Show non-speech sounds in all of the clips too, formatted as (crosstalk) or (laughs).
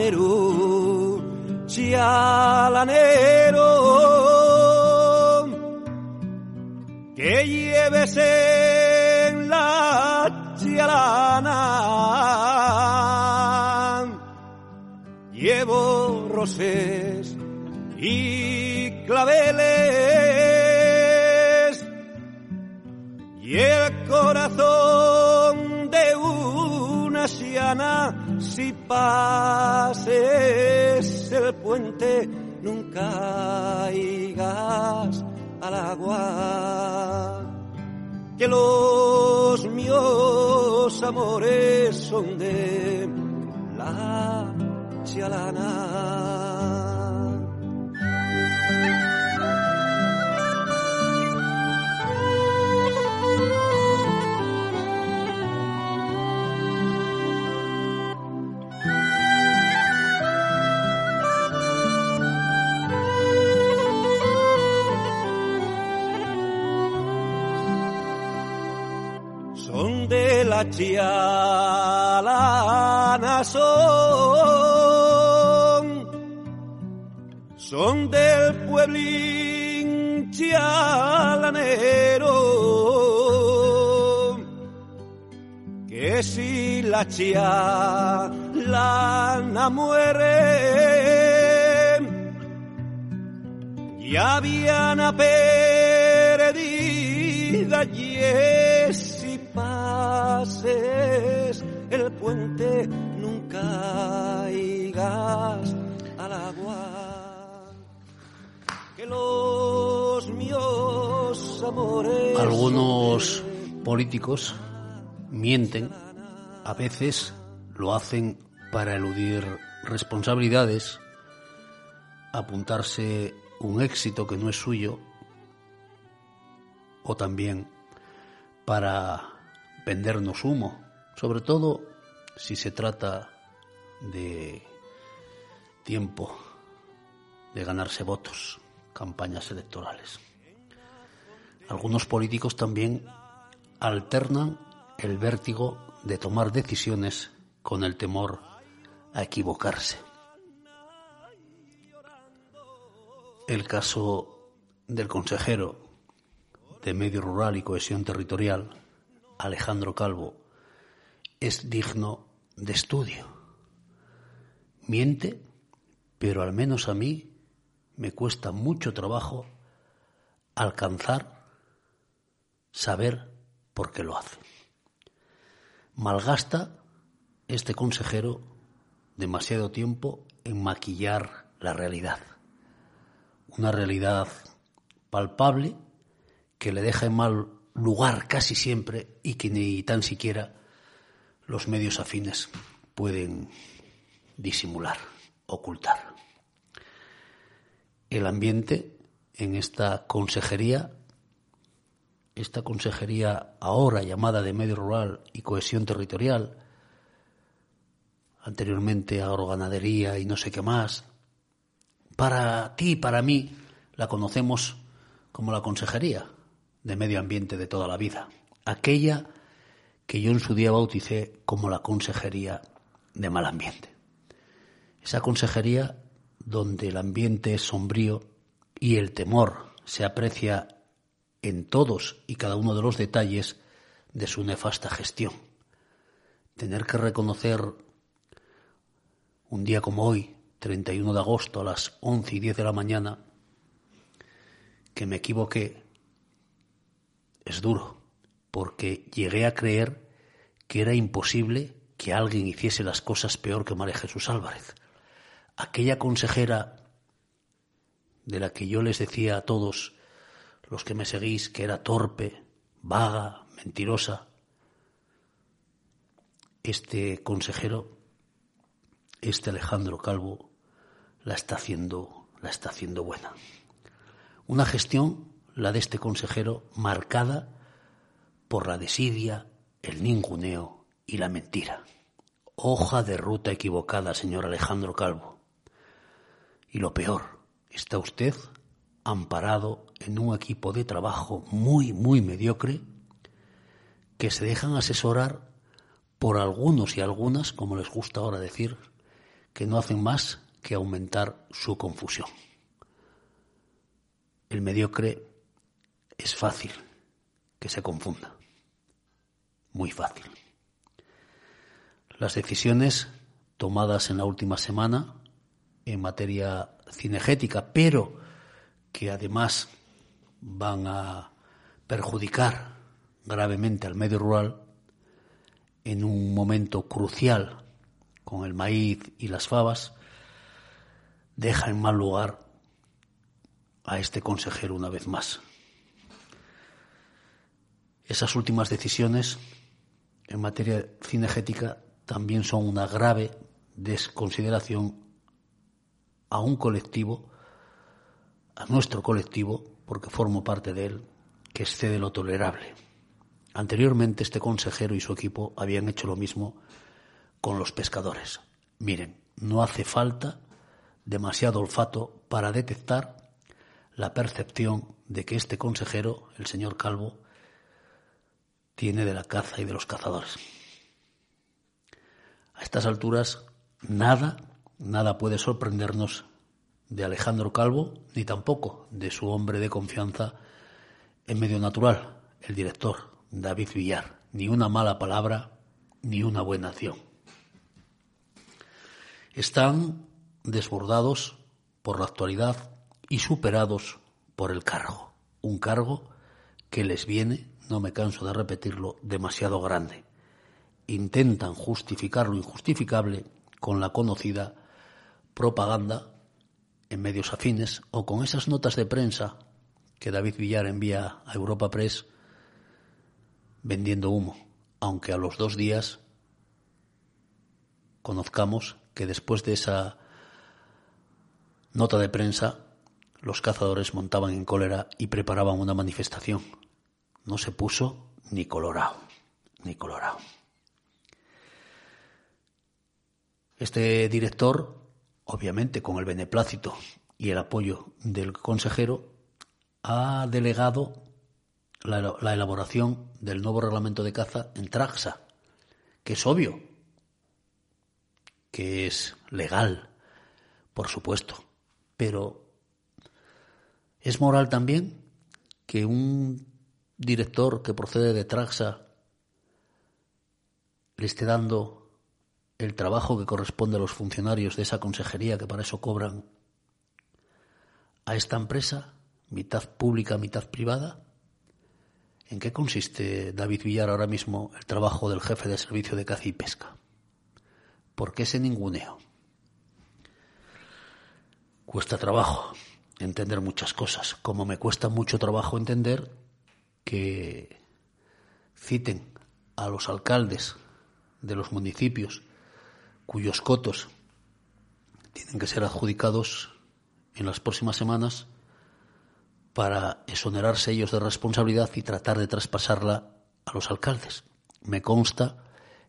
Chialanero, chialanero, que lleves en la chialana. Llevo roses pases el puente nunca irás al agua. Que los míos amores son de la chialana la chialana son, del pueblín chialanero, que si la chialana muere, ya habían perdida y el puente, nunca irás al agua. Que los míos amores. Algunos políticos mienten, a veces lo hacen para eludir responsabilidades, apuntarse un éxito que no es suyo, o también para vendernos humo, sobre todo si se trata de tiempo de ganarse votos, campañas electorales. Algunos políticos también alternan el vértigo de tomar decisiones con el temor a equivocarse. El caso del consejero de Medio Rural y Cohesión Territorial, Alejandro Calvo es digno de estudio. Miente, pero al menos a mí me cuesta mucho trabajo alcanzar, saber por qué lo hace. Malgasta este consejero demasiado tiempo en maquillar la realidad. Una realidad palpable que le deja en mal lugar casi siempre y que ni tan siquiera los medios afines pueden disimular, ocultar. El ambiente en esta consejería, esta consejería ahora llamada de Medio Rural y Cohesión Territorial, anteriormente agroganadería y no sé qué más, para ti y para mí la conocemos como la consejería, de medio ambiente de toda la vida, aquella que yo en su día bauticé como la Consejería de Mal Ambiente. Esa consejería donde el ambiente es sombrío y el temor se aprecia en todos y cada uno de los detalles de su nefasta gestión. Tener que reconocer un día como hoy, 31 de agosto a las 11 y 10 de la mañana, que me equivoqué es duro, porque llegué a creer que era imposible que alguien hiciese las cosas peor que María Jesús Álvarez. Aquella consejera de la que yo les decía a todos los que me seguís que era torpe, vaga, mentirosa, este consejero, este Alejandro Calvo, la está haciendo, la está haciendo buena. Una gestión la de este consejero, marcada por la desidia, el ninguneo y la mentira. Hoja de ruta equivocada, señor Alejandro Calvo. Y lo peor, está usted amparado en un equipo de trabajo muy, muy mediocre que se dejan asesorar por algunos y algunas, como les gusta ahora decir, que no hacen más que aumentar su confusión. El mediocre es fácil que se confunda, muy fácil. Las decisiones tomadas en la última semana en materia cinegética, pero que además van a perjudicar gravemente al medio rural en un momento crucial con el maíz y las fabas, deja en mal lugar a este consejero una vez más. Esas últimas decisiones en materia cinegética también son una grave desconsideración a un colectivo, a nuestro colectivo, porque formo parte de él, que excede lo tolerable. Anteriormente este consejero y su equipo habían hecho lo mismo con los pescadores. Miren, no hace falta demasiado olfato para detectar la percepción de que este consejero, el señor Calvo, tiene de la caza y de los cazadores. A estas alturas, nada, nada puede sorprendernos de Alejandro Calvo, ni tampoco de su hombre de confianza en medio natural, el director David Villar. Ni una mala palabra, ni una buena acción. Están desbordados por la actualidad y superados por el cargo. Un cargo que les viene, no me canso de repetirlo, demasiado grande. Intentan justificar lo injustificable con la conocida propaganda en medios afines o con esas notas de prensa que David Villar envía a Europa Press vendiendo humo, aunque a los dos días conozcamos que después de esa nota de prensa los cazadores montaban en cólera y preparaban una manifestación. No se puso ni colorado, ni colorado. Este director, obviamente con el beneplácito y el apoyo del consejero, ha delegado la, la, elaboración del nuevo reglamento de caza en Traxa, que es obvio, que es legal, por supuesto, pero es moral también que un director que procede de Traxa le esté dando el trabajo que corresponde a los funcionarios de esa consejería que para eso cobran a esta empresa, mitad pública, mitad privada. ¿En qué consiste, David Villar, ahora mismo el trabajo del jefe de servicio de caza y pesca? ¿Por qué ese ninguneo? Cuesta trabajo entender muchas cosas, como me cuesta mucho trabajo entender que citen a los alcaldes de los municipios cuyos cotos tienen que ser adjudicados en las próximas semanas para exonerarse ellos de responsabilidad y tratar de traspasarla a los alcaldes. Me consta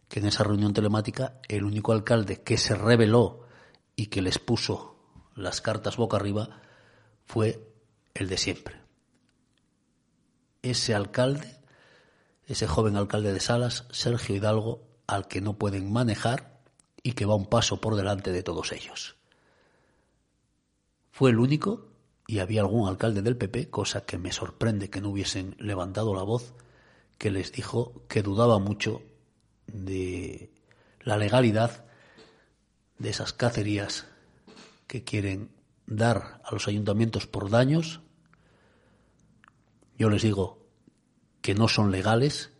que en esa reunión telemática el único alcalde que se reveló y que les puso las cartas boca arriba fue el de siempre. Ese alcalde, ese joven alcalde de Salas, Sergio Hidalgo, al que no pueden manejar y que va un paso por delante de todos ellos. Fue el único, y había algún alcalde del PP, cosa que me sorprende que no hubiesen levantado la voz, que les dijo que dudaba mucho de la legalidad de esas cacerías que quieren dar a los ayuntamientos por daños, yo les digo que no son legales,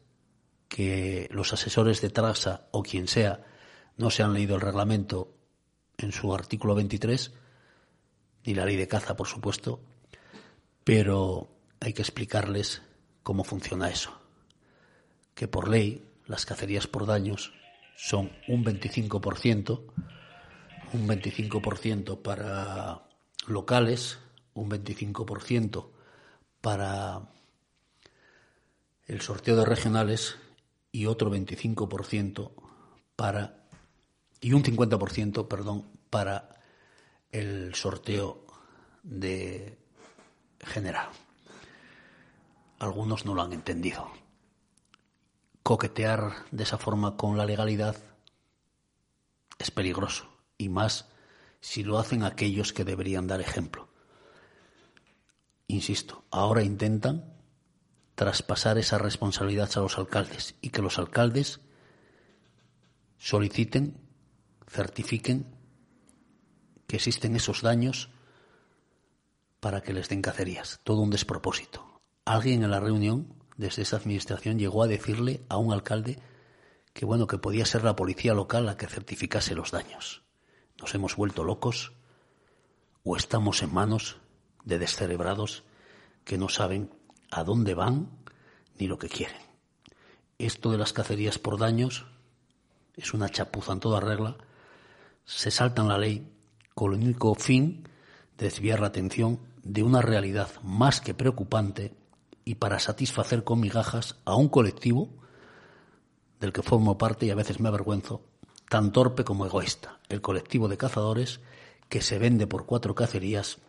que los asesores de Trasa o quien sea no se han leído el reglamento en su artículo 23, ni la ley de caza, por supuesto, pero hay que explicarles cómo funciona eso. Que por ley las cacerías por daños son un 25%, un 25% para locales, un 25% para el sorteo de regionales y otro 25% para y un 50%, perdón, para el sorteo de general. Algunos no lo han entendido. Coquetear de esa forma con la legalidad es peligroso y más si lo hacen aquellos que deberían dar ejemplo. Insisto, ahora intentan traspasar esa responsabilidad a los alcaldes y que los alcaldes soliciten, certifiquen que existen esos daños para que les den cacerías. Todo un despropósito. Alguien en la reunión desde esa administración llegó a decirle a un alcalde que bueno, que podía ser la policía local la que certificase los daños. Nos hemos vuelto locos o estamos en manos de descerebrados que no saben a dónde van ni lo que quieren. Esto de las cacerías por daños es una chapuza en toda regla. Se saltan la ley con el único fin de desviar la atención de una realidad más que preocupante y para satisfacer con migajas a un colectivo del que formo parte y a veces me avergüenzo, tan torpe como egoísta, el colectivo de cazadores que se vende por cuatro cacerías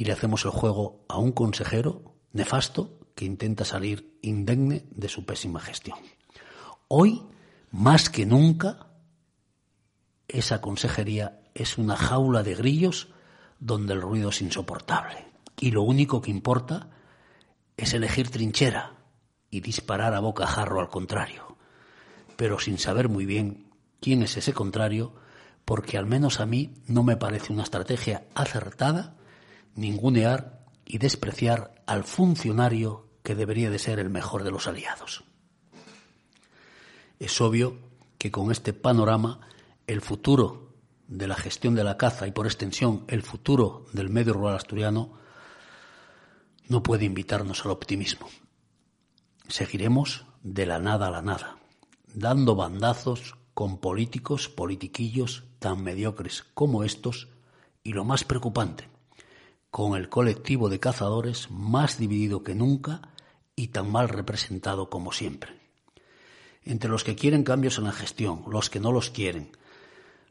y le hacemos el juego a un consejero nefasto que intenta salir indemne de su pésima gestión. Hoy, más que nunca, esa consejería es una jaula de grillos donde el ruido es insoportable. Y lo único que importa es elegir trinchera y disparar a boca jarro al contrario, pero sin saber muy bien quién es ese contrario, porque al menos a mí no me parece una estrategia acertada ningunear y despreciar al funcionario que debería de ser el mejor de los aliados. Es obvio que con este panorama el futuro de la gestión de la caza y por extensión el futuro del medio rural asturiano no puede invitarnos al optimismo. Seguiremos de la nada a la nada, dando bandazos con políticos, politiquillos tan mediocres como estos y lo más preocupante, con el colectivo de cazadores más dividido que nunca y tan mal representado como siempre. Entre los que quieren cambios en la gestión, los que no los quieren,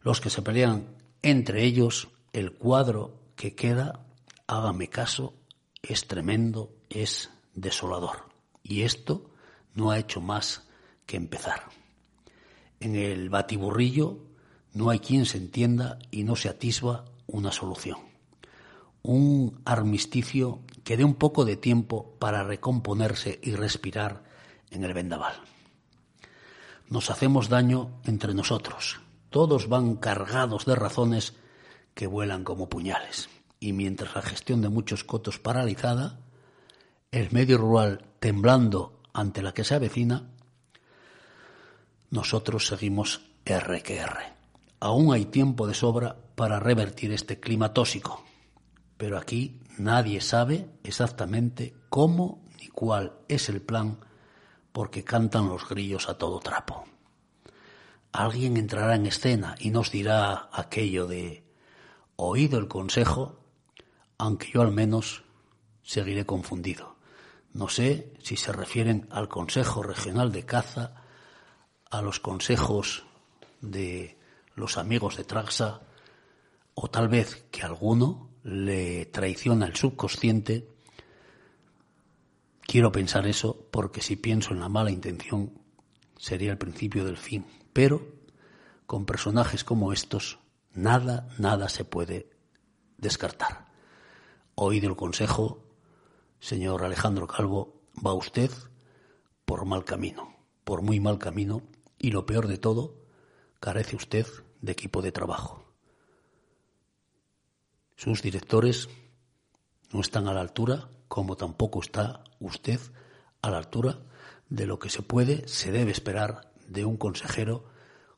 los que se pelean entre ellos, el cuadro que queda, hágame caso, es tremendo, es desolador. Y esto no ha hecho más que empezar. En el batiburrillo no hay quien se entienda y no se atisba una solución. Un armisticio que dé un poco de tiempo para recomponerse y respirar en el vendaval. Nos hacemos daño entre nosotros. Todos van cargados de razones que vuelan como puñales. Y mientras la gestión de muchos cotos paralizada, el medio rural temblando ante la que se avecina, nosotros seguimos R. Aún hay tiempo de sobra para revertir este clima tóxico, pero aquí nadie sabe exactamente cómo ni cuál es el plan porque cantan los grillos a todo trapo. Alguien entrará en escena y nos dirá aquello de oído el consejo, aunque yo al menos seguiré confundido. No sé si se refieren al Consejo Regional de Caza, a los consejos de los amigos de Traxa, o tal vez que alguno le traiciona el subconsciente. Quiero pensar eso porque si pienso en la mala intención sería el principio del fin. Pero con personajes como estos, nada, nada se puede descartar. Oído el consejo señor Alejandro Calvo, va usted por mal camino, por muy mal camino, y lo peor de todo, carece usted de equipo de trabajo. Sus directores no están a la altura, como tampoco está usted a la altura de lo que se puede, se debe esperar de un consejero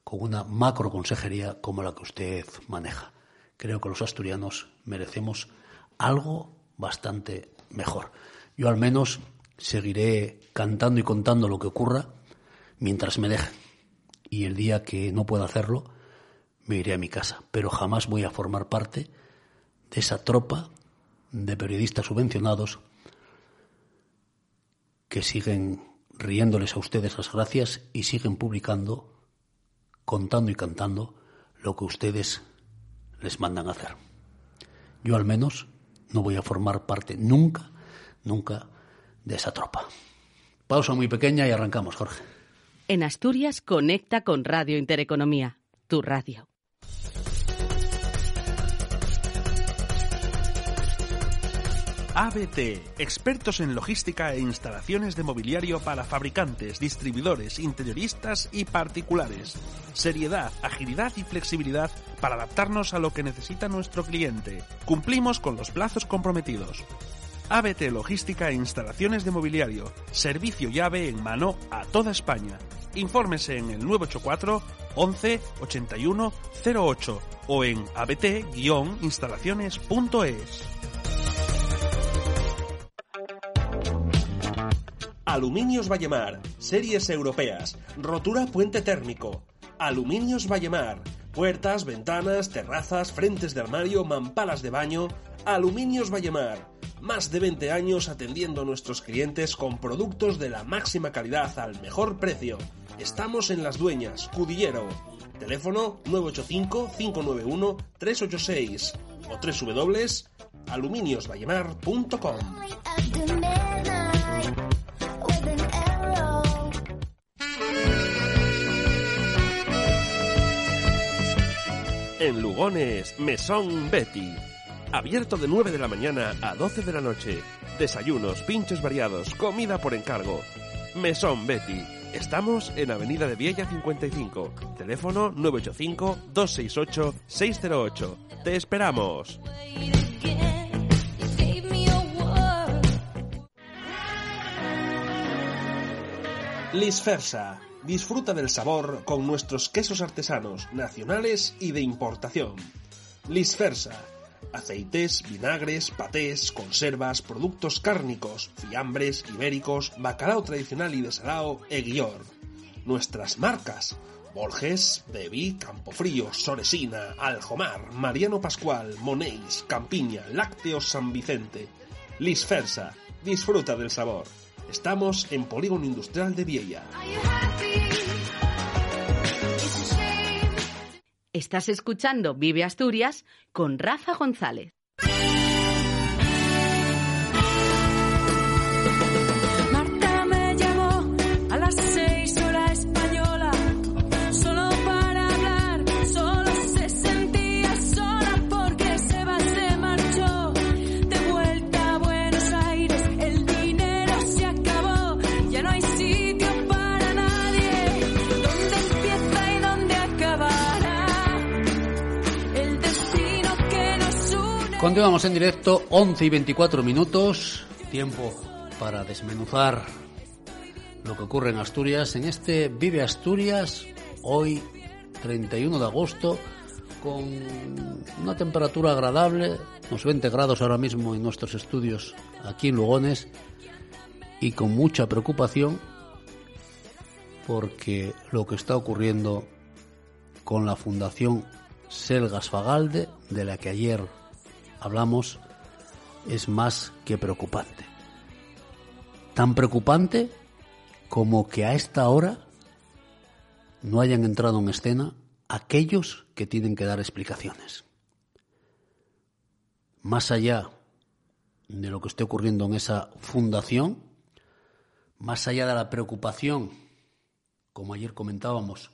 con una macro consejería como la que usted maneja. Creo que los asturianos merecemos algo bastante mejor. Yo al menos seguiré cantando y contando lo que ocurra mientras me dejen. Y el día que no pueda hacerlo, me iré a mi casa. Pero jamás voy a formar parte de esa tropa de periodistas subvencionados que siguen riéndoles a ustedes las gracias y siguen publicando, contando y cantando lo que ustedes les mandan hacer. Yo al menos no voy a formar parte nunca, nunca de esa tropa. Pausa muy pequeña y arrancamos, Jorge. En Asturias conecta con Radio Intereconomía, tu radio. ABT, expertos en logística e instalaciones de mobiliario para fabricantes, distribuidores, interioristas y particulares. Seriedad, agilidad y flexibilidad para adaptarnos a lo que necesita nuestro cliente. Cumplimos con los plazos comprometidos. ABT Logística e Instalaciones de Mobiliario. Servicio llave en mano a toda España. Infórmese en el 984 11 81 08 o en abt-instalaciones.es. Aluminios Vallemar, series europeas, rotura puente térmico. Aluminios Vallemar, puertas, ventanas, terrazas, frentes de armario, mampalas de baño. Aluminios Vallemar, más de 20 años atendiendo a nuestros clientes con productos de la máxima calidad al mejor precio. Estamos en Las Dueñas, Cudillero. Teléfono 985-591-386 o www.aluminiosvallemar.com. En Lugones, Mesón Betty. Abierto de 9 de la mañana a 12 de la noche. Desayunos, pinchos variados, comida por encargo. Mesón Betty. Estamos en Avenida de Viella 55. Teléfono 985-268-608. ¡Te esperamos! Lisfersa. Disfruta del sabor con nuestros quesos artesanos, nacionales y de importación. Lisfersa. Aceites, vinagres, patés, conservas, productos cárnicos, fiambres, ibéricos, bacalao tradicional y desalao e guior. Nuestras marcas. Borges, Bebi, Campofrío, Soresina, Aljomar, Mariano Pascual, Monéis, Campiña, Lácteos San Vicente. Lisfersa. Disfruta del sabor. Estamos en Polígono Industrial de Viella. Estás escuchando Vive Asturias con Rafa González. En directo, 11 y 24 minutos, tiempo para desmenuzar lo que ocurre en Asturias, en este Vive Asturias, hoy 31 de agosto, con una temperatura agradable, unos 20 grados ahora mismo en nuestros estudios aquí en Lugones, y con mucha preocupación porque lo que está ocurriendo con la Fundación Selgas Fagalde, de la que ayer hablamos, es más que preocupante. Tan preocupante como que a esta hora no hayan entrado en escena aquellos que tienen que dar explicaciones. Más allá de lo que esté ocurriendo en esa fundación, más allá de la preocupación, como ayer comentábamos,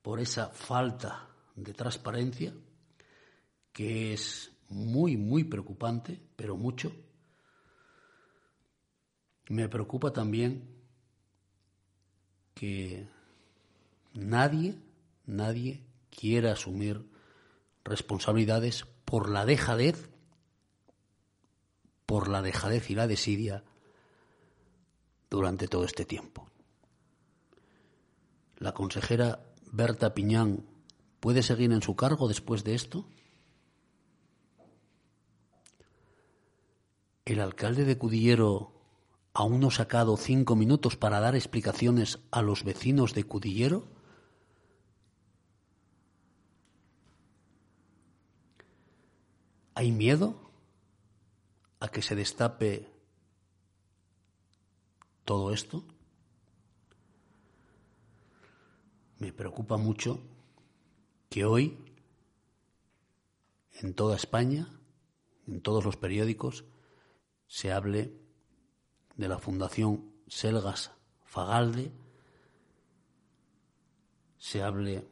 por esa falta de transparencia, que es muy, muy preocupante, pero mucho, me preocupa también que nadie, nadie quiera asumir responsabilidades por la dejadez, por la dejadez y la desidia durante todo este tiempo. La consejera Berta Piñán puede seguir en su cargo después de esto. El alcalde de Cudillero aún no ha sacado cinco minutos para dar explicaciones a los vecinos de Cudillero. ¿Hay miedo a que se destape todo esto? Me preocupa mucho que hoy en toda España, en todos los periódicos, se hable de la Fundación Selgas Fagalde, se hable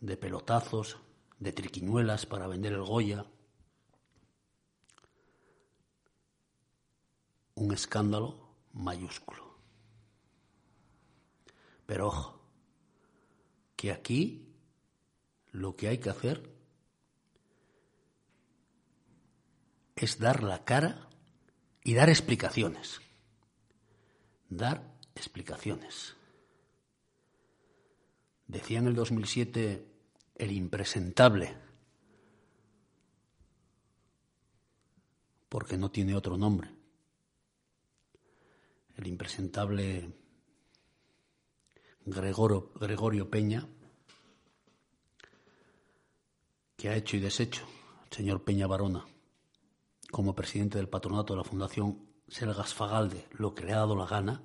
de pelotazos, de triquiñuelas para vender el Goya. un escándalo mayúsculo. Pero ojo, que aquí lo que hay que hacer es dar la cara y dar explicaciones. Dar explicaciones. Decía en el 2007 el impresentable, porque no tiene otro nombre, el impresentable Gregorio, Peña, que ha hecho y deshecho el señor Peña Barona como presidente del patronato de la Fundación Selgas Fagalde, lo que le ha dado la gana,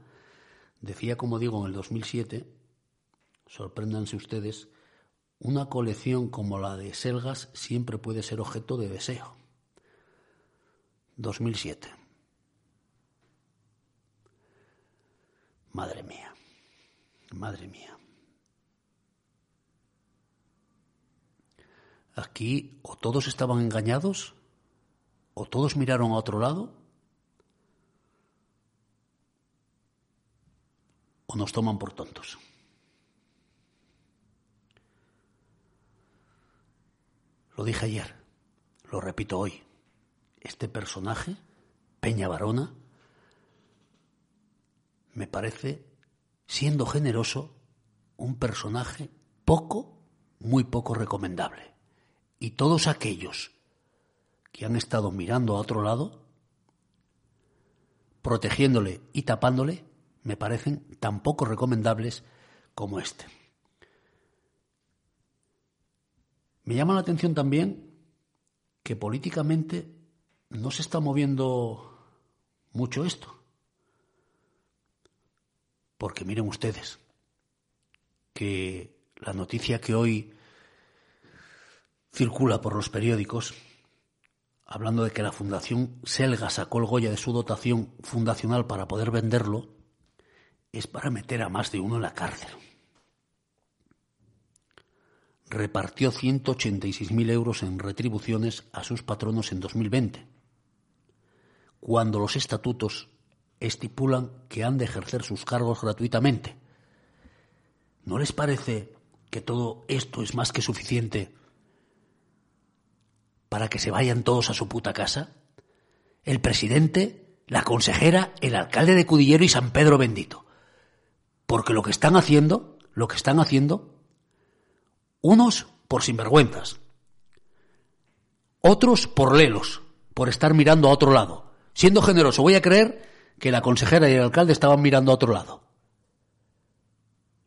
decía, como digo, en el 2007, sorpréndanse ustedes, una colección como la de Selgas siempre puede ser objeto de deseo. 2007. Madre mía, madre mía. Aquí o todos estaban engañados o todos miraron a otro lado o nos toman por tontos. Lo dije ayer, lo repito hoy. Este personaje, Peña Barona, me parece, siendo generoso, un personaje poco, muy poco recomendable. Y todos aquellos que han estado mirando a otro lado, protegiéndole y tapándole, me parecen tan poco recomendables como este. Me llama la atención también que políticamente no se está moviendo mucho esto. Porque miren ustedes que la noticia que hoy circula por los periódicos, hablando de que la Fundación Selga sacó el Goya de su dotación fundacional para poder venderlo, es para meter a más de uno en la cárcel. Repartió 186.000 euros en retribuciones a sus patronos en 2020, cuando los estatutos estipulan que han de ejercer sus cargos gratuitamente. ¿No les parece que todo esto es más que suficiente para que se vayan todos a su puta casa? El presidente, la consejera, el alcalde de Cudillero y San Pedro bendito. Porque lo que están haciendo, lo que están haciendo, unos por sinvergüenzas, otros por lelos, por estar mirando a otro lado. Siendo generoso, voy a creer que la consejera y el alcalde estaban mirando a otro lado.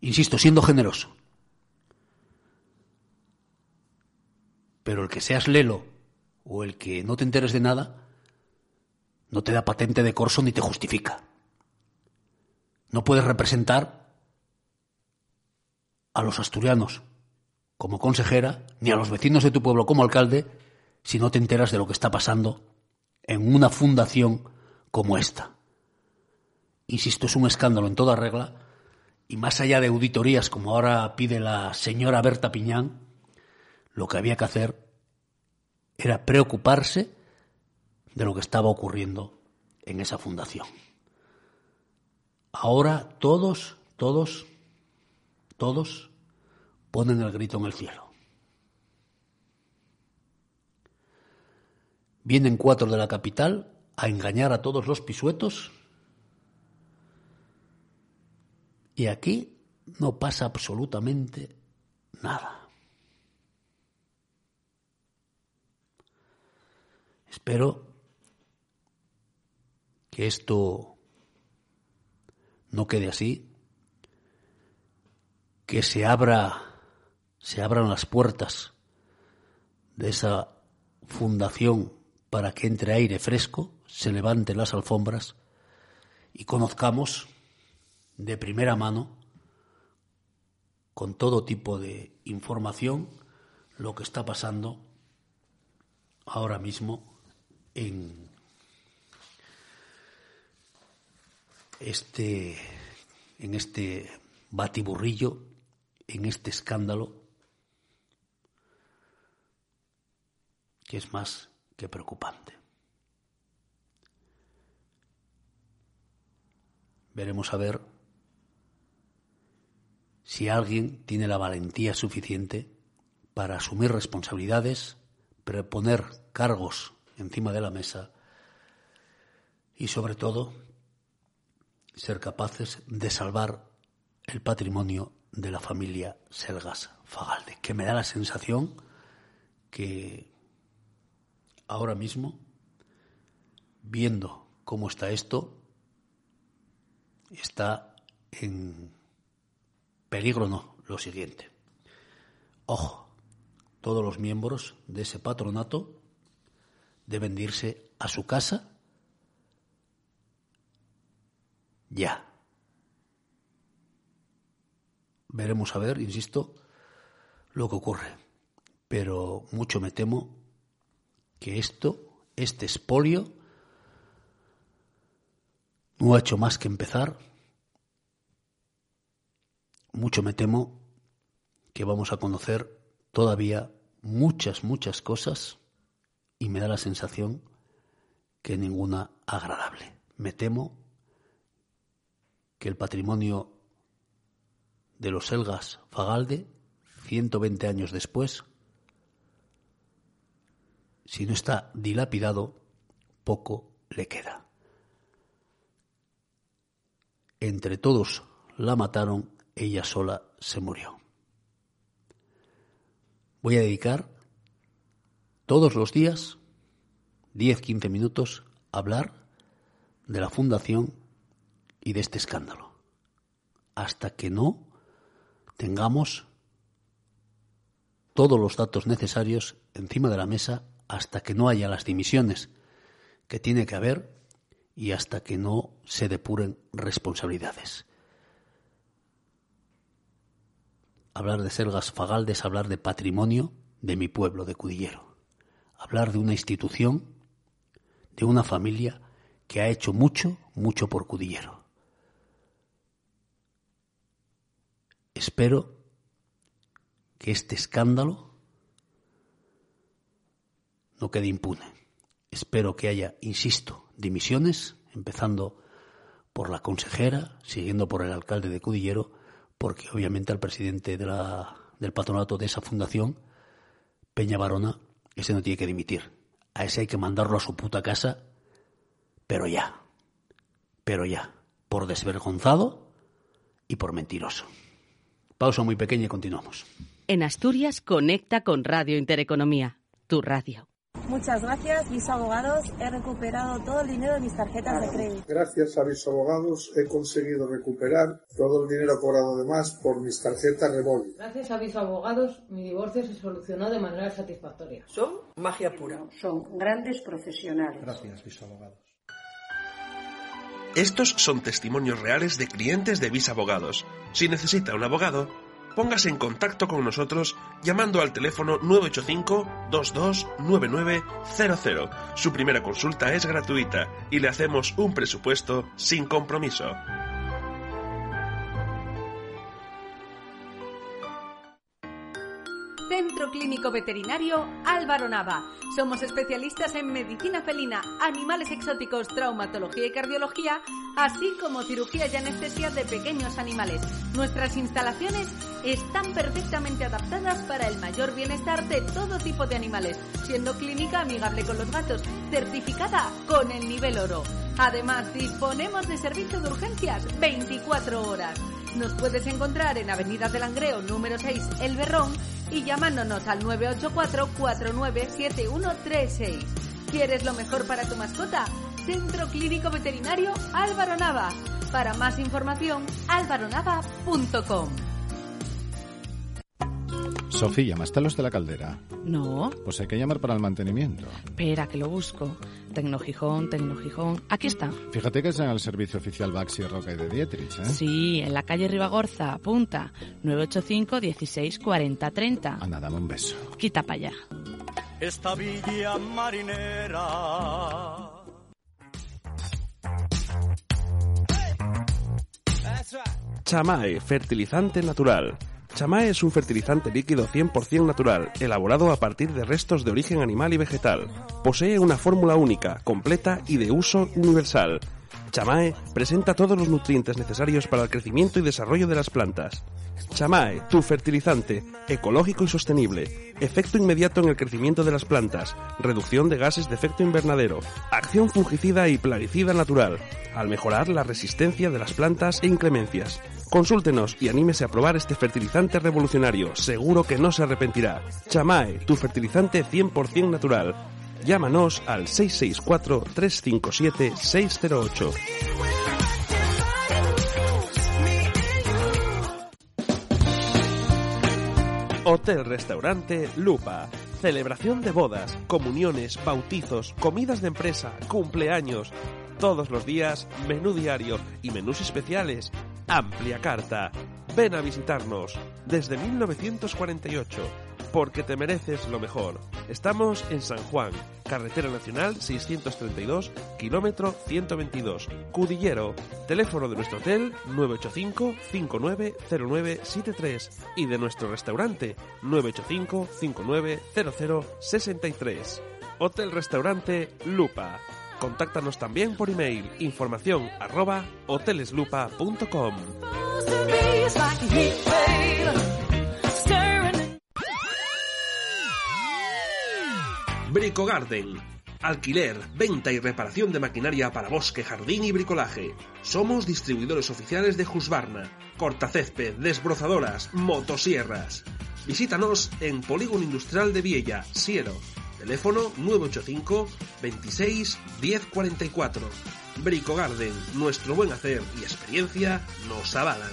Insisto, siendo generoso. Pero el que seas lelo o el que no te enteres de nada, no te da patente de corso ni te justifica. No puedes representar a los asturianos como consejera, ni a los vecinos de tu pueblo como alcalde, si no te enteras de lo que está pasando en una fundación como esta. Insisto, es un escándalo en toda regla, y más allá de auditorías como ahora pide la señora Berta Piñán, lo que había que hacer era preocuparse de lo que estaba ocurriendo en esa fundación. Ahora todos, todos, todos ponen el grito en el cielo. Vienen cuatro de la capital a engañar a todos los pisuetos y aquí no pasa absolutamente nada. Espero que esto no quede así, que se abra se abran las puertas de esa fundación para que entre aire fresco, se levanten las alfombras y conozcamos de primera mano, con todo tipo de información, lo que está pasando ahora mismo en este en este batiburrillo, en este escándalo que es más que preocupante. veremos a ver si alguien tiene la valentía suficiente para asumir responsabilidades, proponer cargos encima de la mesa y sobre todo ser capaces de salvar el patrimonio de la familia Selgas Fagalde, que me da la sensación que ahora mismo, viendo cómo está esto, está en peligro no, lo siguiente. Ojo, todos los miembros de ese patronato deben de irse a su casa ya. Veremos a ver, insisto, lo que ocurre. Pero mucho me temo que esto, este espolio, no ha hecho más que empezar. Mucho me temo que vamos a conocer todavía muchas, muchas cosas y me da la sensación que ninguna agradable. Me temo que el patrimonio de los Elgas Fagalde, 120 años después, si no está dilapidado, poco le queda. Entre todos la mataron, ella sola se murió. Voy a dedicar todos los días 10-15 minutos hablar de la fundación y de este escándalo. Hasta que no tengamos todos los datos necesarios encima de la mesa, hasta que no haya las dimisiones que tiene que haber y hasta que no se depuren responsabilidades. Hablar de Selgas Fagalde es hablar de patrimonio de mi pueblo, de Cudillero. Hablar de una institución, de una familia que ha hecho mucho, mucho por Cudillero. Espero que este escándalo no quede impune. Espero que haya, insisto, dimisiones, empezando por la consejera, siguiendo por el alcalde de Cudillero, porque obviamente al presidente del patronato de esa fundación, Peña Barona, ese no tiene que dimitir. A ese hay que mandarlo a su puta casa, pero ya, pero ya, por desvergonzado y por mentiroso. Pausa muy pequeña y continuamos. En Asturias conecta con Radio Intereconomía, tu radio. Muchas gracias, mis abogados. He recuperado todo el dinero de mis tarjetas de crédito. Gracias a mis abogados he conseguido recuperar todo el dinero cobrado de más por mis tarjetas Revolut. Gracias a mis abogados, mi divorcio se solucionó de manera satisfactoria. Son magia pura. Son grandes profesionales. Gracias, mis abogados. Estos son testimonios reales de clientes de Vis Abogados. Si necesita un abogado, póngase en contacto con nosotros llamando al teléfono 985-229900. Su primera consulta es gratuita y le hacemos un presupuesto sin compromiso. Clínico Veterinario Álvaro Nava. Somos especialistas en medicina felina, animales exóticos, traumatología y cardiología, así como cirugía y anestesia de pequeños animales. Nuestras instalaciones están perfectamente adaptadas para el mayor bienestar de todo tipo de animales, siendo clínica amigable con los gatos, certificada con el nivel oro. Además, disponemos de servicio de urgencias 24 horas. Nos puedes encontrar en Avenida del Langreo número 6, El Berrón, y llamándonos al 984-497136. ¿Quieres lo mejor para tu mascota? Centro Clínico Veterinario Álvaro Nava. Para más información, alvaronava.com. Sofía, ¿llamaste a los de la caldera? No. Pues hay que llamar para el mantenimiento. Espera, que lo busco. Tecnogijón, Tecnogijón. Aquí está. Fíjate que es en el servicio oficial Baxi Roca y de Dietrich, ¿eh? Sí, en la calle Ribagorza, apunta. 985 16 40 30. Anda, dame un beso. Quita para allá. Esta villa marinera. Chamae, fertilizante natural. Chamae es un fertilizante líquido 100% natural, elaborado a partir de restos de origen animal y vegetal. Posee una fórmula única, completa y de uso universal. Chamae presenta todos los nutrientes necesarios para el crecimiento y desarrollo de las plantas. Chamae, tu fertilizante, ecológico y sostenible. Efecto inmediato en el crecimiento de las plantas. Reducción de gases de efecto invernadero. Acción fungicida y plaguicida natural. Al mejorar la resistencia de las plantas e inclemencias. Consúltenos y anímese a probar este fertilizante revolucionario. Seguro que no se arrepentirá. Chamae, tu fertilizante 100% natural. Llámanos al 664-357-608. Hotel Restaurante Lupa. Celebración de bodas, comuniones, bautizos, comidas de empresa, cumpleaños. Todos los días, menú diario y menús especiales. Amplia carta. Ven a visitarnos desde 1948 porque te mereces lo mejor. Estamos en San Juan, Carretera Nacional 632, kilómetro 122, Cudillero. Teléfono de nuestro hotel 985-590973 y de nuestro restaurante 985-590063. Hotel Restaurante Lupa. Contáctanos también por email información arroba hoteleslupa.com. Brico Garden. Alquiler, venta y reparación de maquinaria para bosque, jardín y bricolaje. Somos distribuidores oficiales de Husqvarna, cortacésped, desbrozadoras, motosierras. Visítanos en Polígono Industrial de Viella, Siero. Teléfono 985 26 1044. Brico Garden, nuestro buen hacer y experiencia nos avalan.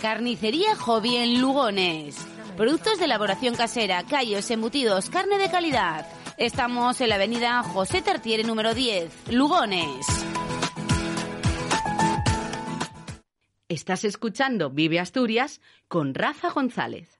Carnicería Hobby en Lugones. Productos de elaboración casera, callos, embutidos, carne de calidad. Estamos en la avenida José Tartiere número 10, Lugones. Estás escuchando Vive Asturias con Rafa González.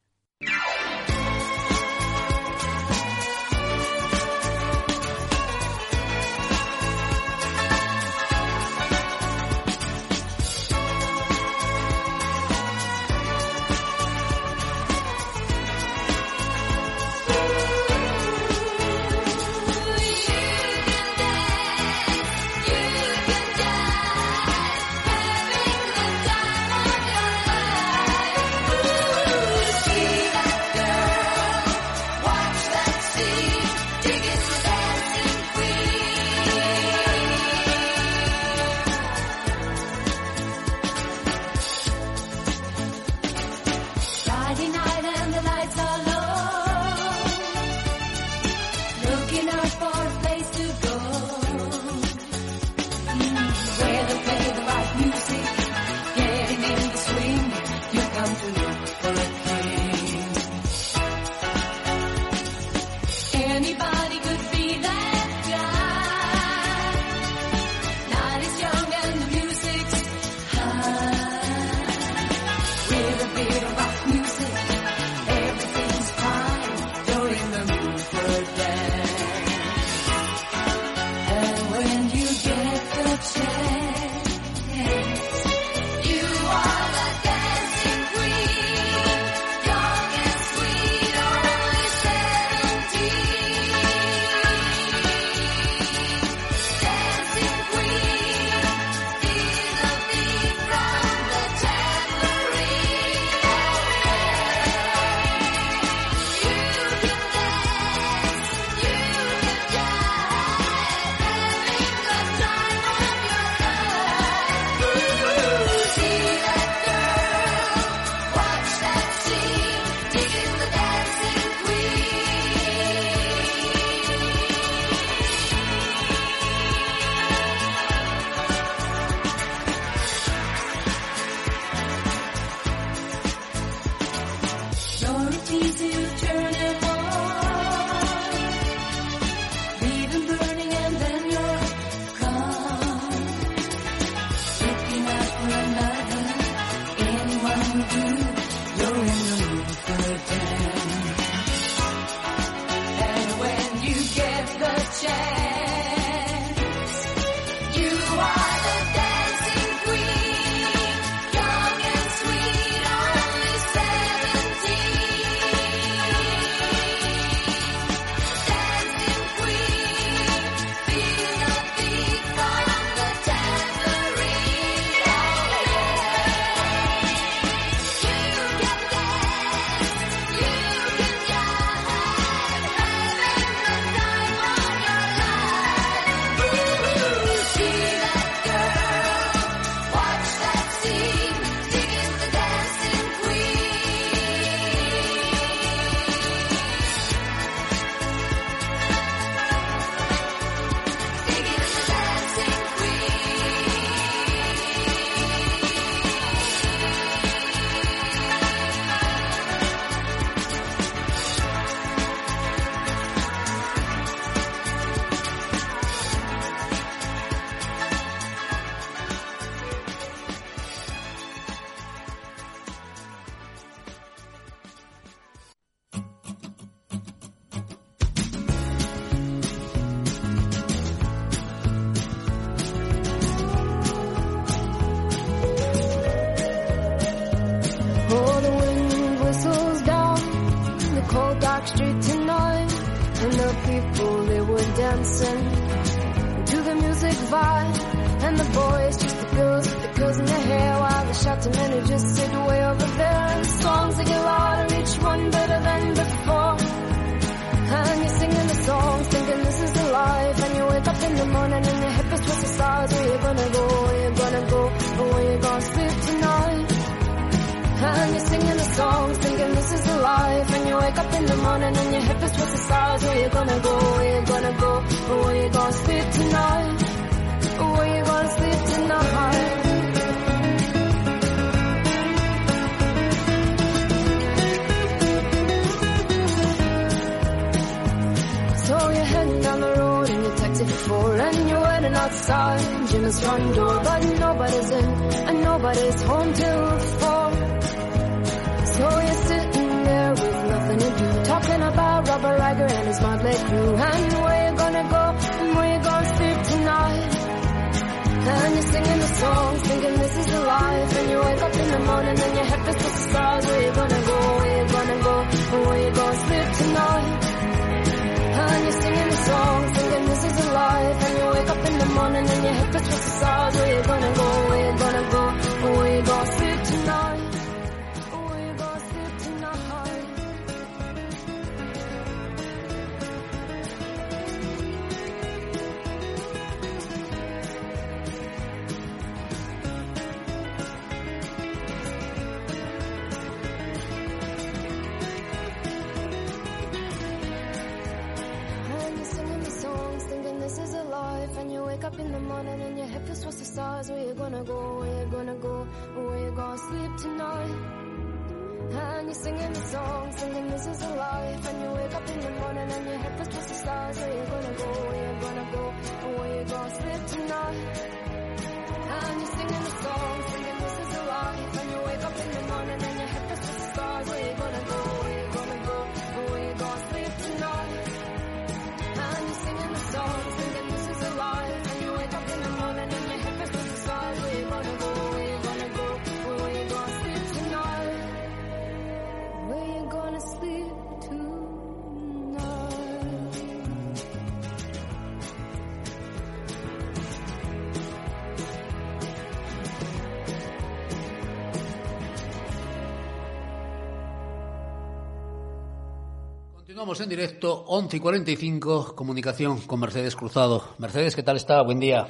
Continuamos en directo, 11 y 45, comunicación con Mercedes Cruzado. Mercedes, ¿qué tal está? Buen día.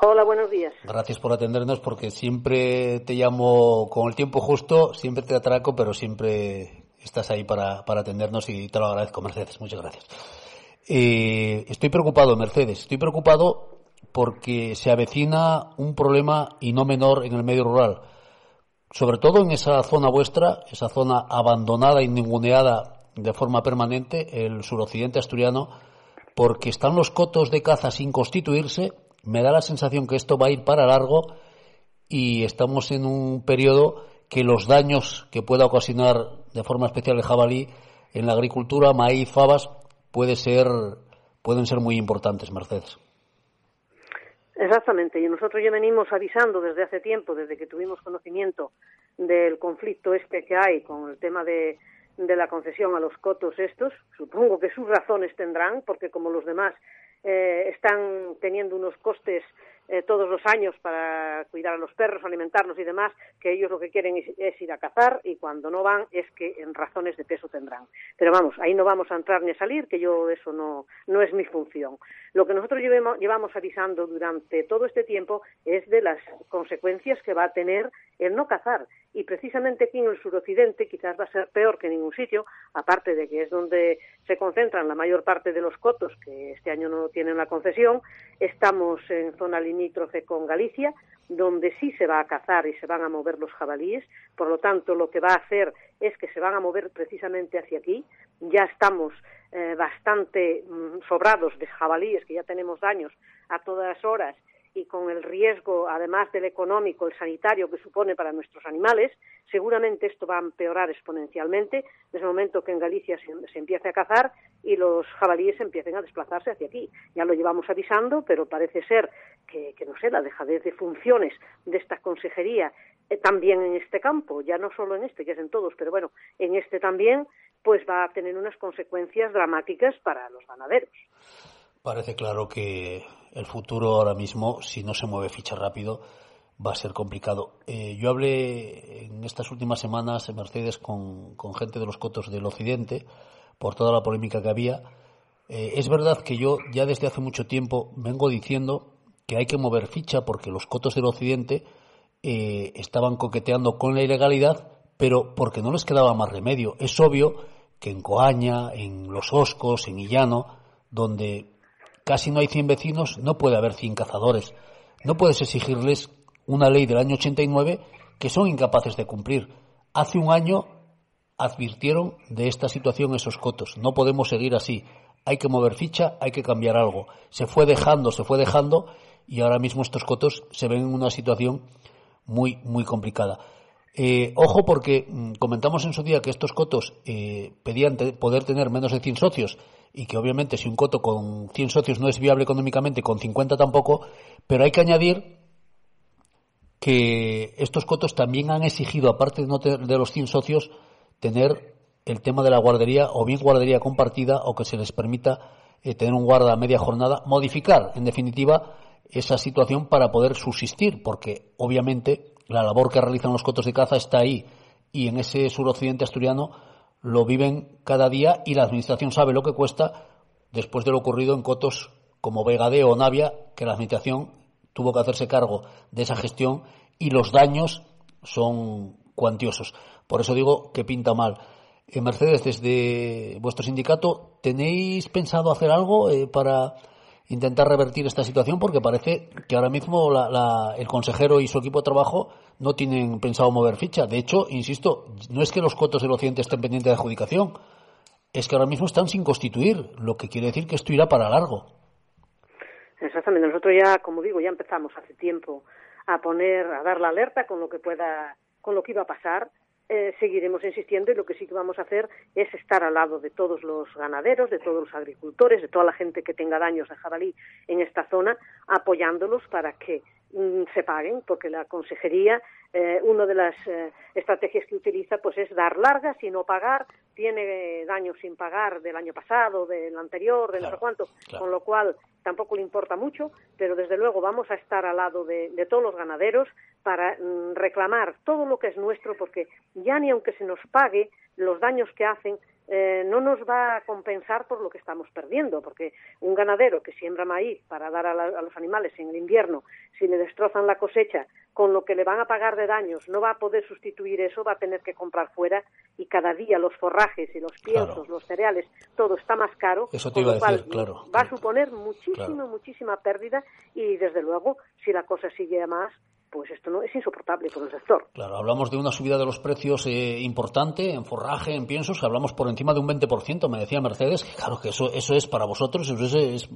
Hola, buenos días. Gracias por atendernos porque siempre te llamo con el tiempo justo, siempre te atraco, pero siempre estás ahí para, para atendernos y te lo agradezco, Mercedes. Muchas gracias. Eh, estoy preocupado, Mercedes. Estoy preocupado porque se avecina un problema y no menor en el medio rural. Sobre todo en esa zona vuestra, esa zona abandonada y ninguneada de forma permanente, el suroccidente asturiano, porque están los cotos de caza sin constituirse. Me da la sensación que esto va a ir para largo y estamos en un periodo que los daños que pueda ocasionar de forma especial el jabalí en la agricultura, maíz, fabas, puede ser, pueden ser muy importantes, Mercedes. Exactamente, y nosotros ya venimos avisando desde hace tiempo, desde que tuvimos conocimiento del conflicto este que hay con el tema de, de la concesión a los cotos estos. Supongo que sus razones tendrán, porque como los demás eh, están teniendo unos costes eh, todos los años para cuidar a los perros, alimentarlos y demás, que ellos lo que quieren es, es, ir a cazar y cuando no van es que en razones de peso tendrán. Pero vamos, ahí no vamos a entrar ni a salir, que yo eso no, no es mi función. Lo que nosotros llevamos avisando durante todo este tiempo es de las consecuencias que va a tener el no cazar. Y precisamente aquí en el suroccidente quizás va a ser peor que en ningún sitio, aparte de que es donde se concentran la mayor parte de los cotos que este año no tienen la concesión. Estamos en zona limítrofe con Galicia, donde sí se va a cazar y se van a mover los jabalíes. Por lo tanto, lo que va a hacer es que se van a mover precisamente hacia aquí. Ya estamos eh, bastante mm, sobrados de jabalíes, que ya tenemos daños a todas horas y con el riesgo, además del económico, el sanitario que supone para nuestros animales, seguramente esto va a empeorar exponencialmente desde el momento que en Galicia se, se, empiece a cazar y los jabalíes empiecen a desplazarse hacia aquí. Ya lo llevamos avisando, pero parece ser que, no sé, la dejadez de funciones de esta consejería eh, también en este campo, ya no solo en este, que es en todos, pero bueno, en este también, pues va a tener unas consecuencias dramáticas para los ganaderos. Parece claro que el futuro ahora mismo, si no se mueve ficha rápido, va a ser complicado. Eh, yo hablé en estas últimas semanas en Mercedes con, gente de los cotos del Occidente por toda la polémica que había. Eh, es verdad que yo ya desde hace mucho tiempo vengo diciendo que hay que mover ficha porque los cotos del Occidente eh, estaban coqueteando con la ilegalidad, pero porque no les quedaba más remedio. Es obvio que en Coaña, en Los Oscos, en Illano, donde casi no hay 100 vecinos, no puede haber 100 cazadores. No puedes exigirles una ley del año 89 que son incapaces de cumplir. Hace un año advirtieron de esta situación esos cotos. No podemos seguir así. Hay que mover ficha, hay que cambiar algo. Se fue dejando, se fue dejando y ahora mismo estos cotos se ven en una situación muy, muy complicada. Eh, ojo porque mm, comentamos en su día que estos cotos eh, pedían poder tener menos de 100 socios y que obviamente si un coto con 100 socios no es viable económicamente, con 50 tampoco, pero hay que añadir que estos cotos también han exigido, aparte de, no de los 100 socios, tener el tema de la guardería o bien guardería compartida o que se les permita eh, tener un guarda a media jornada, modificar, en definitiva, esa situación para poder subsistir, porque obviamente la labor que realizan los cotos de caza está ahí y en ese suroccidente asturiano lo viven cada día y la administración sabe lo que cuesta después de lo ocurrido en cotos como Vegadeo o Navia, que la administración tuvo que hacerse cargo de esa gestión y los daños son cuantiosos. Por eso digo que pinta mal. En Mercedes, desde vuestro sindicato, ¿tenéis pensado hacer algo eh, para intentar revertir esta situación? Porque parece que ahora mismo la, la, el consejero y su equipo de trabajo no tienen pensado mover ficha. De hecho, insisto, no es que los cotos del occidente estén pendientes de adjudicación, es que ahora mismo están sin constituir, lo que quiere decir que esto irá para largo. Exactamente. Nosotros ya, como digo, ya empezamos hace tiempo a poner, a dar la alerta con lo que pueda, con lo que iba a pasar. Eh, seguiremos insistiendo y lo que sí que vamos a hacer es estar al lado de todos los ganaderos, de todos los agricultores, de toda la gente que tenga daños de jabalí en esta zona, apoyándolos para que se paguen, porque la consejería, eh, una de las eh, estrategias que utiliza, pues es dar largas y no pagar. Tiene daños sin pagar del año pasado, del anterior, de no sé cuánto, claro. con lo cual tampoco le importa mucho, pero desde luego vamos a estar al lado de, de todos los ganaderos para mm, reclamar todo lo que es nuestro, porque ya ni aunque se nos pague los daños que hacen, eh, no nos va a compensar por lo que estamos perdiendo, porque un ganadero que siembra maíz para dar a, la, a, los animales en el invierno, si le destrozan la cosecha, con lo que le van a pagar de daños, no va a poder sustituir eso, va a tener que comprar fuera y cada día los forrajes y los piensos, claro. los cereales, todo está más caro, eso te iba a decir, claro, va a suponer muchísima, claro. muchísima pérdida y desde luego, si la cosa sigue a más, pues esto no es insoportable por el sector. Claro, hablamos de una subida de los precios eh, importante en forraje, en piensos, hablamos por encima de un 20%, me decía Mercedes, claro que eso eso es para vosotros, eso es, es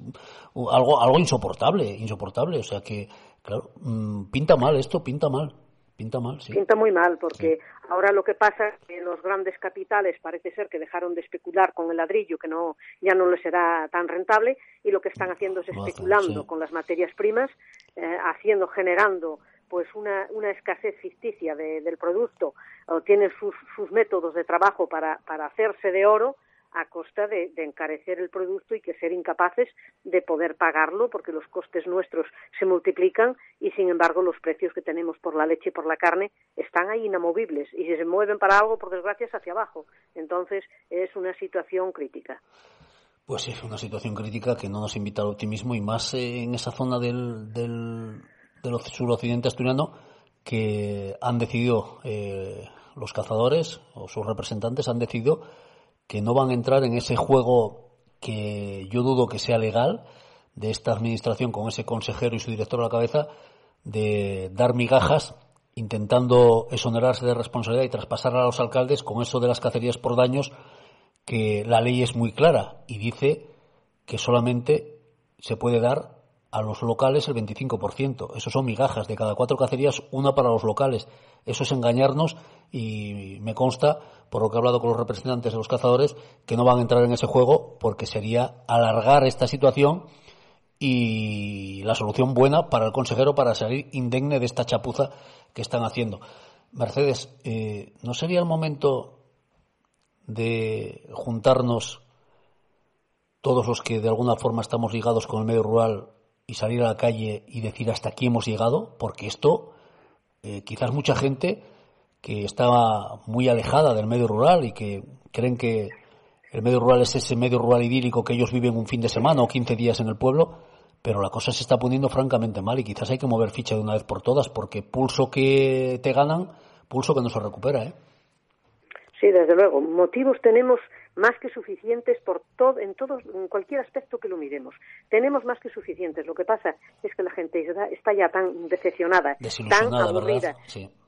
algo algo insoportable, insoportable, o sea que claro, mmm, pinta mal esto, pinta mal. Pinta mal, sí. Pinta muy mal, porque sí. ahora lo que pasa es que los grandes capitales parece ser que dejaron de especular con el ladrillo, que no ya no les será tan rentable, y lo que están haciendo es especulando sí. con las materias primas, eh, haciendo, generando pues una, una escasez ficticia de, del producto o tienen sus, sus métodos de trabajo para, para hacerse de oro a costa de, encarecer el producto y que ser incapaces de poder pagarlo porque los costes nuestros se multiplican y sin embargo los precios que tenemos por la leche y por la carne están ahí inamovibles y si se mueven para algo por desgracia es hacia abajo. Entonces es una situación crítica. Pues es una situación crítica que no nos invita al optimismo y más en esa zona del, del del suroccidente asturiano que han decidido eh, los cazadores o sus representantes han decidido que no van a entrar en ese juego que yo dudo que sea legal de esta administración con ese consejero y su director a la cabeza de dar migajas intentando exonerarse de responsabilidad y traspasar a los alcaldes con eso de las cacerías por daños que la ley es muy clara y dice que solamente se puede dar a los locales el 25%. Eso son migajas. De cada cuatro cacerías, una para los locales. Eso es engañarnos y me consta, por lo que he hablado con los representantes de los cazadores, que no van a entrar en ese juego porque sería alargar esta situación y la solución buena para el consejero para salir indemne de esta chapuza que están haciendo. Mercedes, eh, ¿no sería el momento de juntarnos todos los que de alguna forma estamos ligados con el medio rural y salir a la calle y decir hasta aquí hemos llegado, porque esto eh, quizás mucha gente que estaba muy alejada del medio rural y que creen que el medio rural es ese medio rural idílico que ellos viven un fin de semana o 15 días en el pueblo, pero la cosa se está poniendo francamente mal y quizás hay que mover ficha de una vez por todas porque pulso que te ganan, pulso que no se recupera, ¿eh? Sí, desde luego. Motivos tenemos más que suficientes por todo, en todos, en cualquier aspecto que lo miremos. Tenemos más que suficientes. Lo que pasa es que la gente está, ya tan decepcionada, tan aburrida.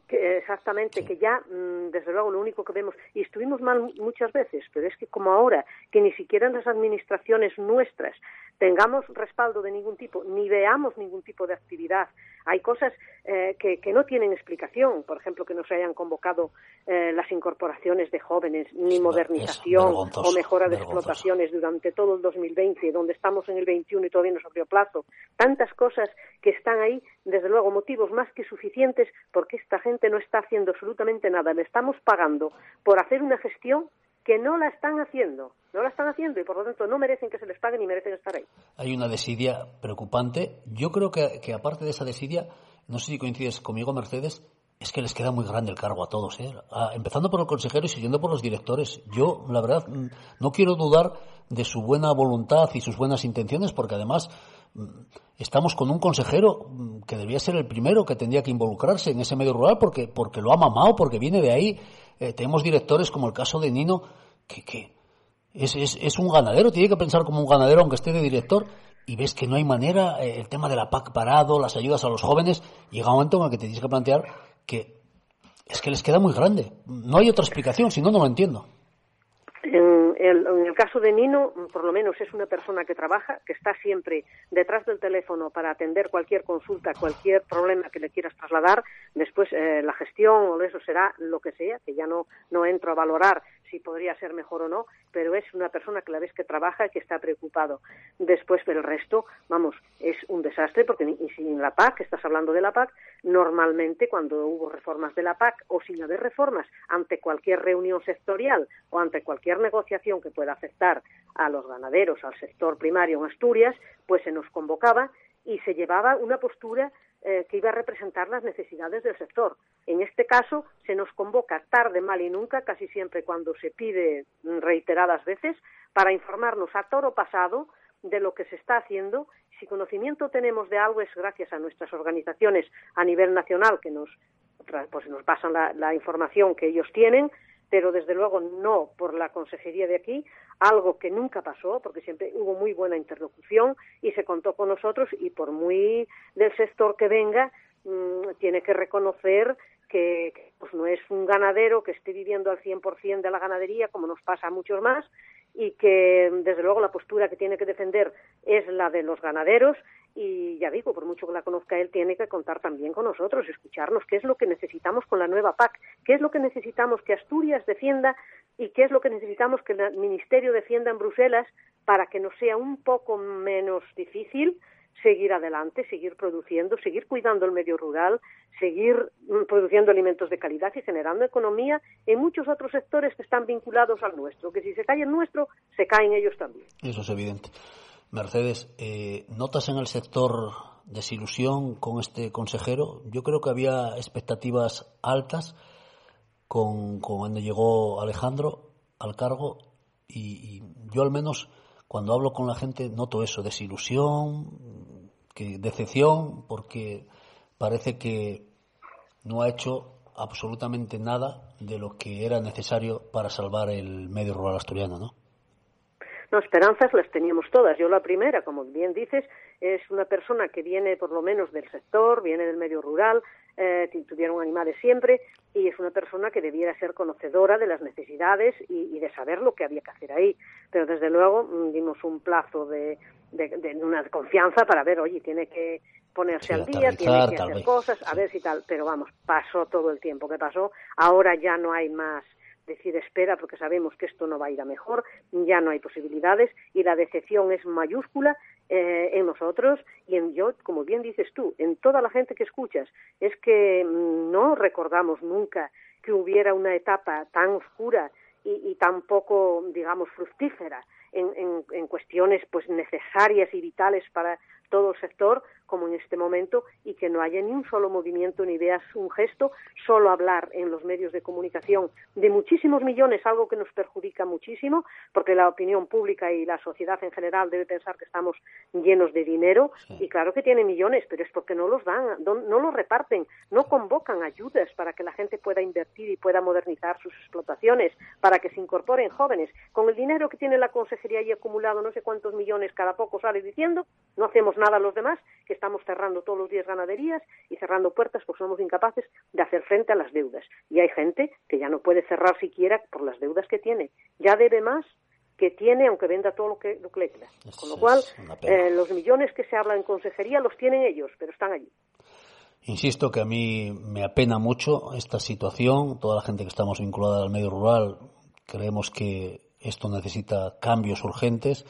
Que exactamente, que ya, mm, desde luego, lo único que vemos, y estuvimos mal muchas veces, pero es que como ahora, que ni siquiera en las administraciones nuestras tengamos respaldo de ningún tipo, ni veamos ningún tipo de actividad, hay cosas eh, que, que no tienen explicación, por ejemplo, que no se hayan convocado eh, las incorporaciones de jóvenes, ni modernización o mejora de explotaciones durante todo el 2020, donde estamos en el 21 y todavía no se abrió plazo. Tantas cosas que están ahí, desde luego, motivos más que suficientes porque esta gente no está haciendo absolutamente nada. Le estamos pagando por hacer una gestión que no la están haciendo. No la están haciendo y por lo tanto no merecen que se les pague ni merecen estar ahí. Hay una desidia preocupante. Yo creo que, aparte de esa desidia, no sé si coincides conmigo, Mercedes, es que les queda muy grande el cargo a todos, ¿eh? A- empezando por el consejero y siguiendo por los directores. Yo, la verdad, mm, no quiero dudar de su buena voluntad y sus buenas intenciones, porque además mm, estamos con un consejero mm, que debía ser el primero que tendría que involucrarse en ese medio rural, porque, porque lo ha mamado, porque viene de ahí. Eh, tenemos directores como el caso de Nino, que, que es, es, es un ganadero, tiene que pensar como un ganadero aunque esté de director y ves que no hay manera, eh, el tema de la PAC parado, las ayudas a los jóvenes, llega un momento en el que te tienes que plantear que es que les queda muy grande. No hay otra explicación, si no, no lo entiendo. En el, en el caso de Nino, por lo menos es una persona que trabaja, que está siempre detrás del teléfono para atender cualquier consulta, cualquier problema que le quieras trasladar. Después eh, la gestión o eso será lo que sea, que ya no, no entro a valorar si podría ser mejor o no, pero es una persona que la ves que trabaja y que está preocupado. Después, pero el resto, vamos, es un desastre porque y sin la PAC, estás hablando de la PAC, normalmente cuando hubo reformas de la PAC o sin haber reformas ante cualquier reunión sectorial o ante cualquier negociación que pueda afectar a los ganaderos, al sector primario en Asturias, pues se nos convocaba y se llevaba una postura eh, que iba a representar las necesidades del sector. En este caso, se nos convoca tarde, mal y nunca, casi siempre cuando se pide reiteradas veces, para informarnos a toro pasado de lo que se está haciendo. Si conocimiento tenemos de algo es gracias a nuestras organizaciones a nivel nacional que nos, pues nos pasan la información que ellos tienen, pero desde luego no por la consejería de aquí, algo que nunca pasó, porque siempre hubo muy buena interlocución y se contó con nosotros y por muy del sector que venga, mm, tiene que reconocer que pues no es un ganadero que esté viviendo al 100% de la ganadería, como nos pasa a muchos más, y que desde luego la postura que tiene que defender es la de los ganaderos y ya digo, por mucho que la conozca él, tiene que contar también con nosotros, escucharnos qué es lo que necesitamos con la nueva PAC, qué es lo que necesitamos que Asturias defienda y qué es lo que necesitamos que el Ministerio defienda en Bruselas para que nos sea un poco menos difícil seguir adelante, seguir produciendo, seguir cuidando el medio rural, seguir mm, produciendo alimentos de calidad y generando economía en muchos otros sectores que están vinculados al nuestro, que si se cae el nuestro, se caen ellos también. Eso es evidente. Mercedes, eh, ¿notas en el sector desilusión con este consejero? Yo creo que había expectativas altas con, cuando llegó Alejandro al cargo y, yo al menos cuando hablo con la gente noto eso, desilusión, decepción, porque parece que no ha hecho absolutamente nada de lo que era necesario para salvar el medio rural asturiano, ¿no? No, esperanzas las teníamos todas. Yo la primera, como bien dices, es una persona que viene por lo menos del sector, viene del medio rural, eh, tuvieron animales siempre, y es una persona que debiera ser conocedora de las necesidades y, y de saber lo que había que hacer ahí. Pero desde luego mm, dimos un plazo de, de, de una confianza para ver, oye, tiene que ponerse Sí, al día, tiene que hacer cosas, a ver si tal. Pero vamos, pasó todo el tiempo que pasó. Ahora ya no hay más decir espera porque sabemos que esto no va a ir a mejor, ya no hay posibilidades y la decepción es mayúscula eh, en nosotros y en yo, como bien dices tú, en toda la gente que escuchas. Es que mm, no recordamos nunca que hubiera una etapa tan oscura y, y tan poco, digamos, fructífera en, en, en cuestiones pues necesarias y vitales para todo el sector como en este momento y que no haya ni un solo movimiento ni veas un gesto, solo hablar en los medios de comunicación de muchísimos millones, algo que nos perjudica muchísimo, porque la opinión pública y la sociedad en general debe pensar que estamos llenos de dinero y claro que tiene millones, pero es porque no los dan, no, no los reparten, no convocan ayudas para que la gente pueda invertir y pueda modernizar sus explotaciones, para que se incorporen jóvenes. Con el dinero que tiene la consejería y acumulado no sé cuántos millones cada poco sale diciendo, no hacemos nada los demás, que estamos cerrando todos los días ganaderías y cerrando puertas porque somos incapaces de hacer frente a las deudas. Y hay gente que ya no puede cerrar siquiera por las deudas que tiene. Ya debe más que tiene, aunque venda todo lo que, lo que le queda. Con lo cual, eh, los millones que se hablan en consejería los tienen ellos, pero están allí. Insisto que a mí me apena mucho esta situación. Toda la gente que estamos vinculada al medio rural creemos que esto necesita cambios urgentes.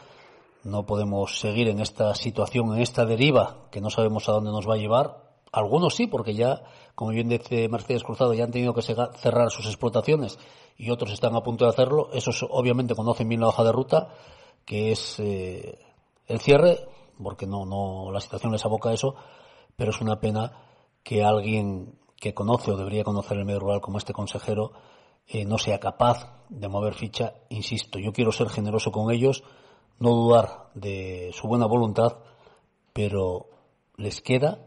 No podemos seguir en esta situación, en esta deriva que no sabemos a dónde nos va a llevar. Algunos sí, porque ya, como bien dice Mercedes Cruzado, ya han tenido que cerrar sus explotaciones y otros están a punto de hacerlo. Esos obviamente conocen bien la hoja de ruta, que es eh, el cierre, porque no, no, la situación les aboca a eso, pero es una pena que alguien que conoce o debería conocer el medio rural como este consejero eh, no sea capaz de mover ficha. Insisto, yo quiero ser generoso con ellos no dudar de su buena voluntad, pero les queda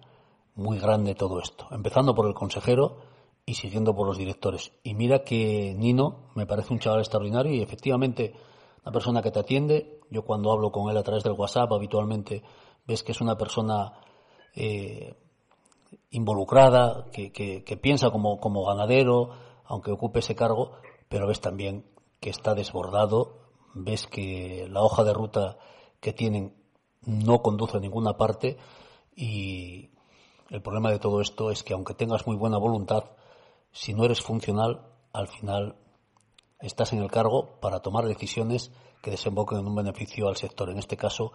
muy grande todo esto, empezando por el consejero y siguiendo por los directores. Y mira que Nino me parece un chaval extraordinario y efectivamente una persona que te atiende, yo cuando hablo con él a través del WhatsApp habitualmente ves que es una persona eh, involucrada, que, que, que piensa como, como ganadero, aunque ocupe ese cargo, pero ves también que está desbordado ves que la hoja de ruta que tienen no conduce a ninguna parte y el problema de todo esto es que aunque tengas muy buena voluntad, si no eres funcional, al final estás en el cargo para tomar decisiones que desemboquen en un beneficio al sector, en este caso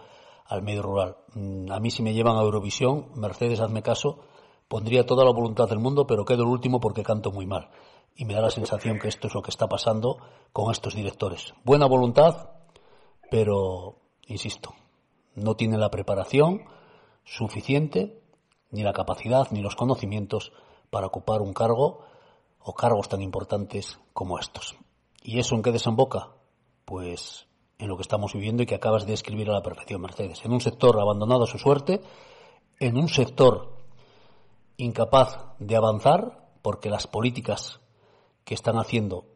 al medio rural. Mm, a mí si me llevan a Eurovisión, Mercedes, hazme caso, pondría toda la voluntad del mundo, pero quedo el último porque canto muy mal y me da la sensación que esto es lo que está pasando con estos directores. Buena voluntad, pero, insisto, no tiene la preparación suficiente, ni la capacidad, ni los conocimientos para ocupar un cargo o cargos tan importantes como estos. ¿Y eso en qué desemboca? Pues en lo que estamos viviendo y que acabas de escribir a la perfección, Mercedes. En un sector abandonado a su suerte, en un sector incapaz de avanzar porque las políticas que están haciendo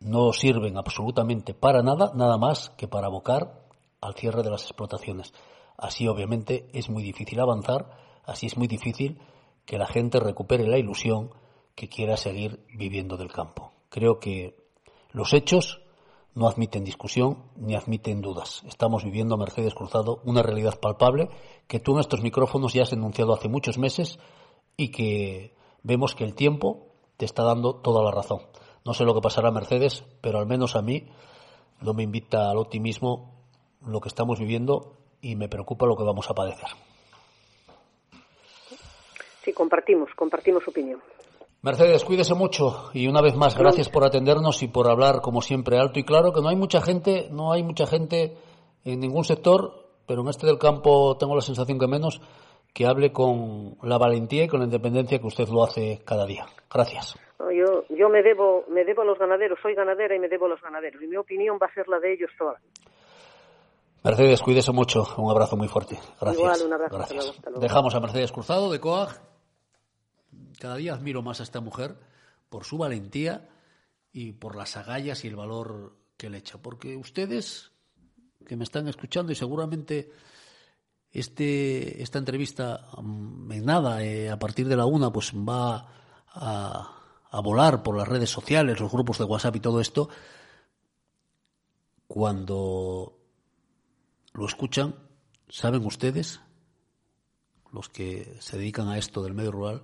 no sirven absolutamente para nada, nada más que para abocar al cierre de las explotaciones. Así obviamente es muy difícil avanzar, así es muy difícil que la gente recupere la ilusión que quiera seguir viviendo del campo. Creo que los hechos no admiten discusión ni admiten dudas. Estamos viviendo, Mercedes Cruzado, una realidad palpable que tú en estos micrófonos ya has denunciado hace muchos meses y que vemos que el tiempo te está dando toda la razón. No sé lo que pasará a Mercedes, pero al menos a mí no me invita al optimismo lo que estamos viviendo y me preocupa lo que vamos a padecer. Sí, compartimos, compartimos opinión. Mercedes, cuídese mucho y una vez más gracias por atendernos y por hablar como siempre alto y claro que no hay mucha gente, no hay mucha gente en ningún sector, pero en este del campo tengo la sensación que menos que hable con la valentía y con la independencia que usted lo hace cada día. Gracias. yo, yo me debo, me debo a los ganaderos, soy ganadera y me debo a los ganaderos. Y mi opinión va a ser la de ellos toda. Mercedes, cuídese mucho. Un abrazo muy fuerte. Gracias. Igual, un abrazo. Gracias. Hasta luego. Dejamos a Mercedes Cruzado de COAG. Cada día admiro más a esta mujer por su valentía y por las agallas y el valor que le echa. Porque ustedes que me están escuchando y seguramente este, esta entrevista mm, en nada, eh, a partir de la una, pues va a, a volar por las redes sociales, los grupos de WhatsApp y todo esto. Cuando lo escuchan, ¿saben ustedes, los que se dedican a esto del medio rural,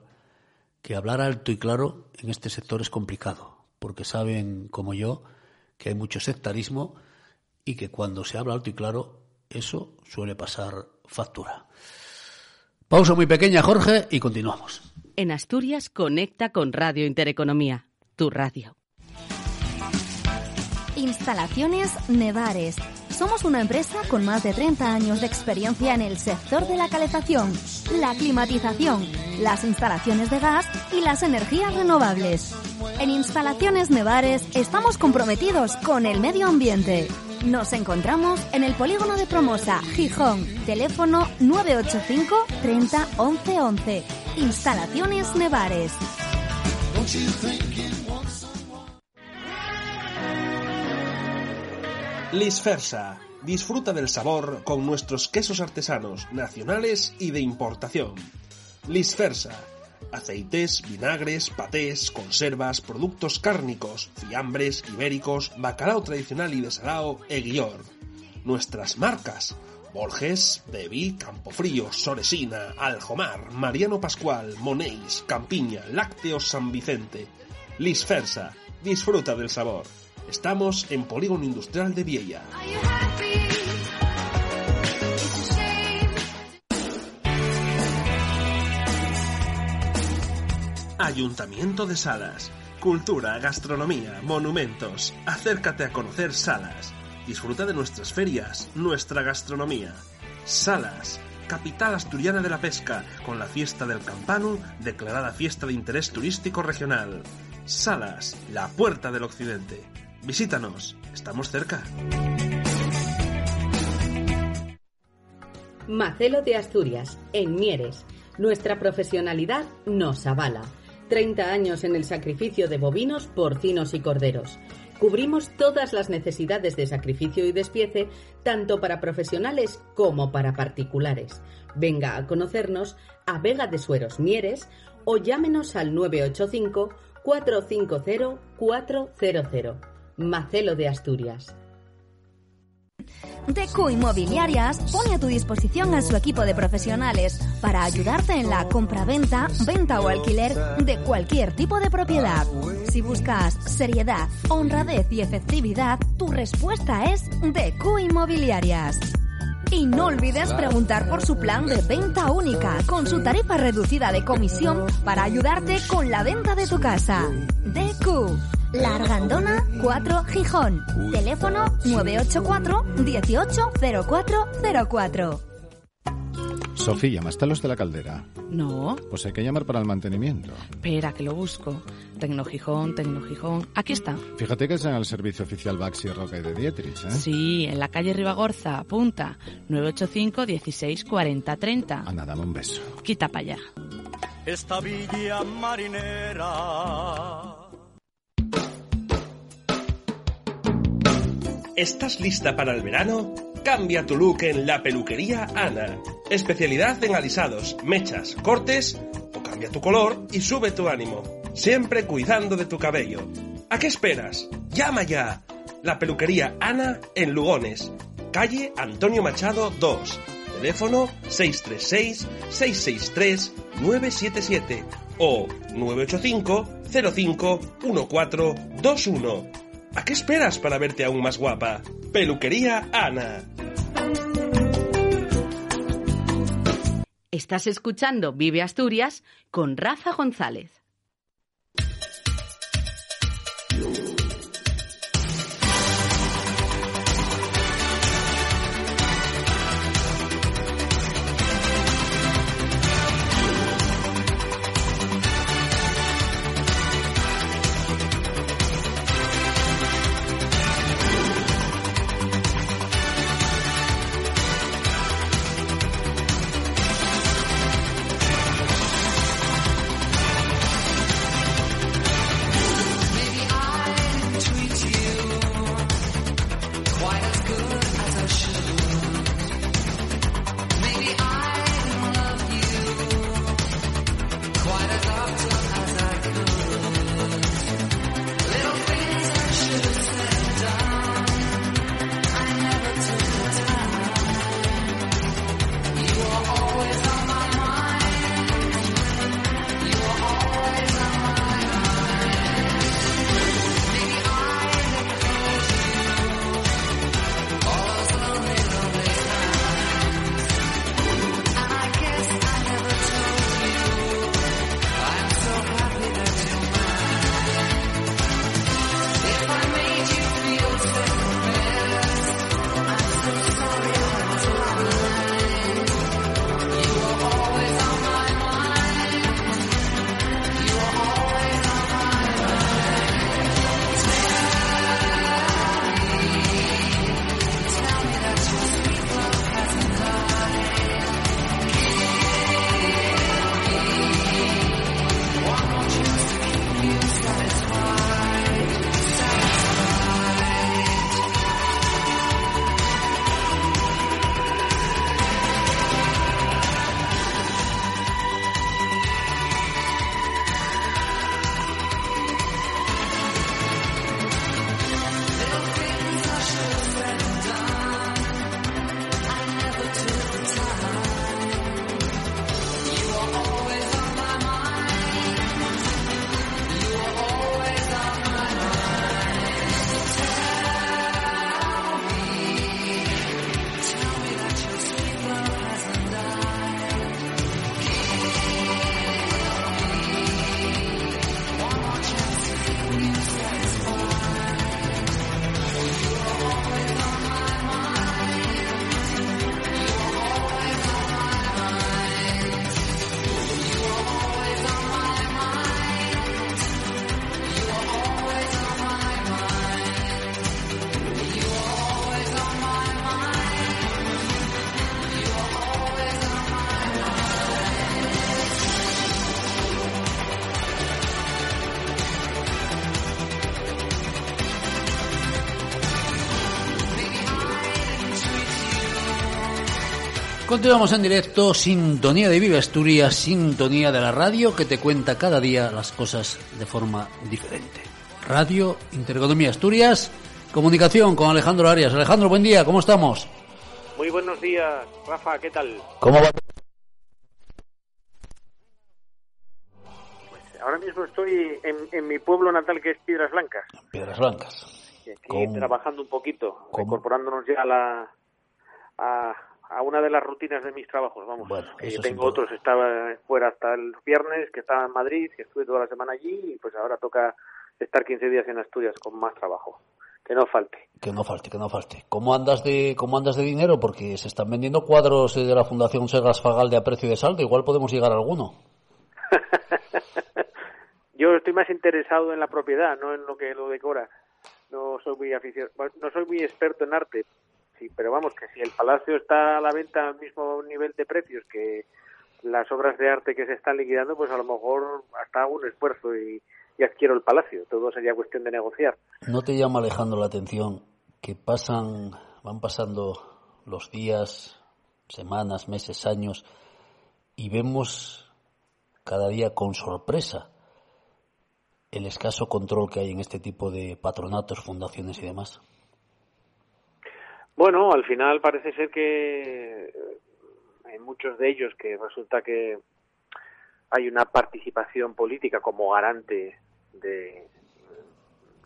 que hablar alto y claro en este sector es complicado? Porque saben, como yo, que hay mucho sectarismo y que cuando se habla alto y claro, eso suele pasar factura. Pausa muy pequeña, Jorge, y continuamos. En Asturias conecta con Radio Intereconomía, tu radio. Instalaciones Nevares. Somos una empresa con más de 30 años de experiencia en el sector de la calefacción, la climatización, las instalaciones de gas y las energías renovables. En Instalaciones Nevares estamos comprometidos con el medio ambiente. Nos encontramos en el polígono de Promosa, Gijón. Teléfono 985 30 11 11. Instalaciones Nevares. Lisfersa. Disfruta del sabor con nuestros quesos artesanos, nacionales y de importación. Lisfersa. Aceites, vinagres, patés, conservas, productos cárnicos, fiambres, ibéricos, bacalao tradicional y desalao e guior. Nuestras marcas. Borges, Devi, Campofrío, Soresina, Aljomar, Mariano Pascual, Monéis, Campiña, Lácteos San Vicente. Lisfersa. Disfruta del sabor. Estamos en Polígono Industrial de Viella. Ayuntamiento de Salas. Cultura, gastronomía, monumentos. Acércate a conocer Salas. Disfruta de nuestras ferias, nuestra gastronomía. Salas, capital asturiana de la pesca, con la fiesta del Campanu, declarada fiesta de interés turístico regional. Salas, la puerta del occidente. Visítanos, estamos cerca. Macelo de Asturias, en Mieres. Nuestra profesionalidad nos avala. 30 años en el sacrificio de bovinos, porcinos y corderos. Cubrimos todas las necesidades de sacrificio y despiece, tanto para profesionales como para particulares. Venga a conocernos a Vega de Sueros Mieres o llámenos al 985 450 400. Macelo de Asturias. Deco Inmobiliarias pone a tu disposición a su equipo de profesionales para ayudarte en la compraventa, venta o alquiler de cualquier tipo de propiedad. Si buscas seriedad, honradez y efectividad, tu respuesta es Deco Inmobiliarias. Y no olvides preguntar por su plan de venta única, con su tarifa reducida de comisión para ayudarte con la venta de tu casa. DQ. La Argandona 4 Gijón. Teléfono 984 180404. Sofía, ¿llamaste a los de la caldera? No, Pues hay que llamar para el mantenimiento. espera que lo busco. Tecnogijón, Tecnogijón. Aquí está. Fíjate que es en el servicio oficial Baxi Roca y de Dietrich, ¿eh? Sí, en la calle Ribagorza, apunta. 985 16 40 30. Anda, dame un beso. Quita para allá. esta villa marinera. ¿Estás lista para el verano? Cambia tu look en la peluquería Ana. Especialidad en alisados, mechas, cortes o cambia tu color y sube tu ánimo. Siempre cuidando de tu cabello. ¿A qué esperas? ¡Llama ya! La peluquería Ana en Lugones. Calle Antonio Machado 2. Teléfono 636-663-977 o 985 05 1421. ¿A qué esperas para verte aún más guapa? Peluquería Ana. Estás escuchando Vive Asturias con Rafa González. Continuamos en directo, sintonía de Vive Asturias, sintonía de la radio que te cuenta cada día las cosas de forma diferente. Radio Intereconomía Asturias, comunicación con Alejandro Arias. Alejandro, buen día, ¿cómo estamos? Muy buenos días, Rafa, ¿qué tal? ¿Cómo va? Pues ahora mismo estoy en, en mi pueblo natal que es Piedras Blancas. Piedras Blancas. y aquí ¿Cómo? trabajando un poquito, ¿Cómo? incorporándonos ya a la a, a una de las rutinas de mis trabajos, vamos. Bueno, que es tengo otros, estaba fuera hasta el viernes, que estaba en Madrid, que estuve toda la semana allí y pues ahora toca estar 15 días en Asturias con más trabajo. Que no falte. Que no falte, que no falte. ¿Cómo andas de, cómo andas de dinero? Porque se están vendiendo cuadros eh, de la Fundación Sergas Fagal de a precio de saldo. Igual podemos llegar a alguno. (laughs) Yo estoy más interesado en la propiedad, no en lo que lo decora. No soy muy aficio- bueno, no soy muy experto en arte, sí, pero vamos que si el palacio está a la venta al mismo nivel de precios que las obras de arte que se están liquidando, pues a lo mejor hasta hago un esfuerzo y, y adquiero el palacio. Todo sería cuestión de negociar. ¿No te llama, Alejandro, la atención que pasan, van pasando los días, semanas, meses, años y vemos cada día con sorpresa el escaso control que hay en este tipo de patronatos, fundaciones y demás? Bueno, al final parece ser que eh, en muchos de ellos que resulta que hay una participación política como garante de,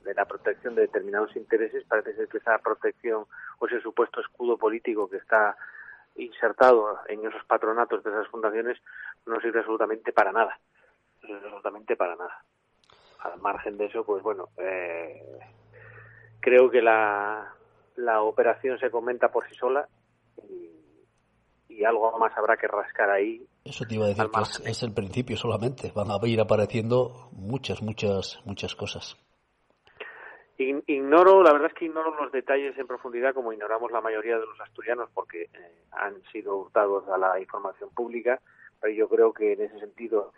de la protección de determinados intereses, parece ser que esa protección o ese supuesto escudo político que está insertado en esos patronatos de esas fundaciones no sirve absolutamente para nada. No sirve absolutamente para nada. Al margen de eso, pues bueno, eh, creo que la, la operación se comenta por sí sola y, y algo más habrá que rascar ahí. Eso te iba a decir que es, es el principio solamente. Van a ir apareciendo muchas, muchas, muchas cosas. Ign- Ignoro, la verdad es que ignoro los detalles en profundidad como ignoramos la mayoría de los asturianos porque eh, han sido hurtados a la información pública, pero yo creo que en ese sentido,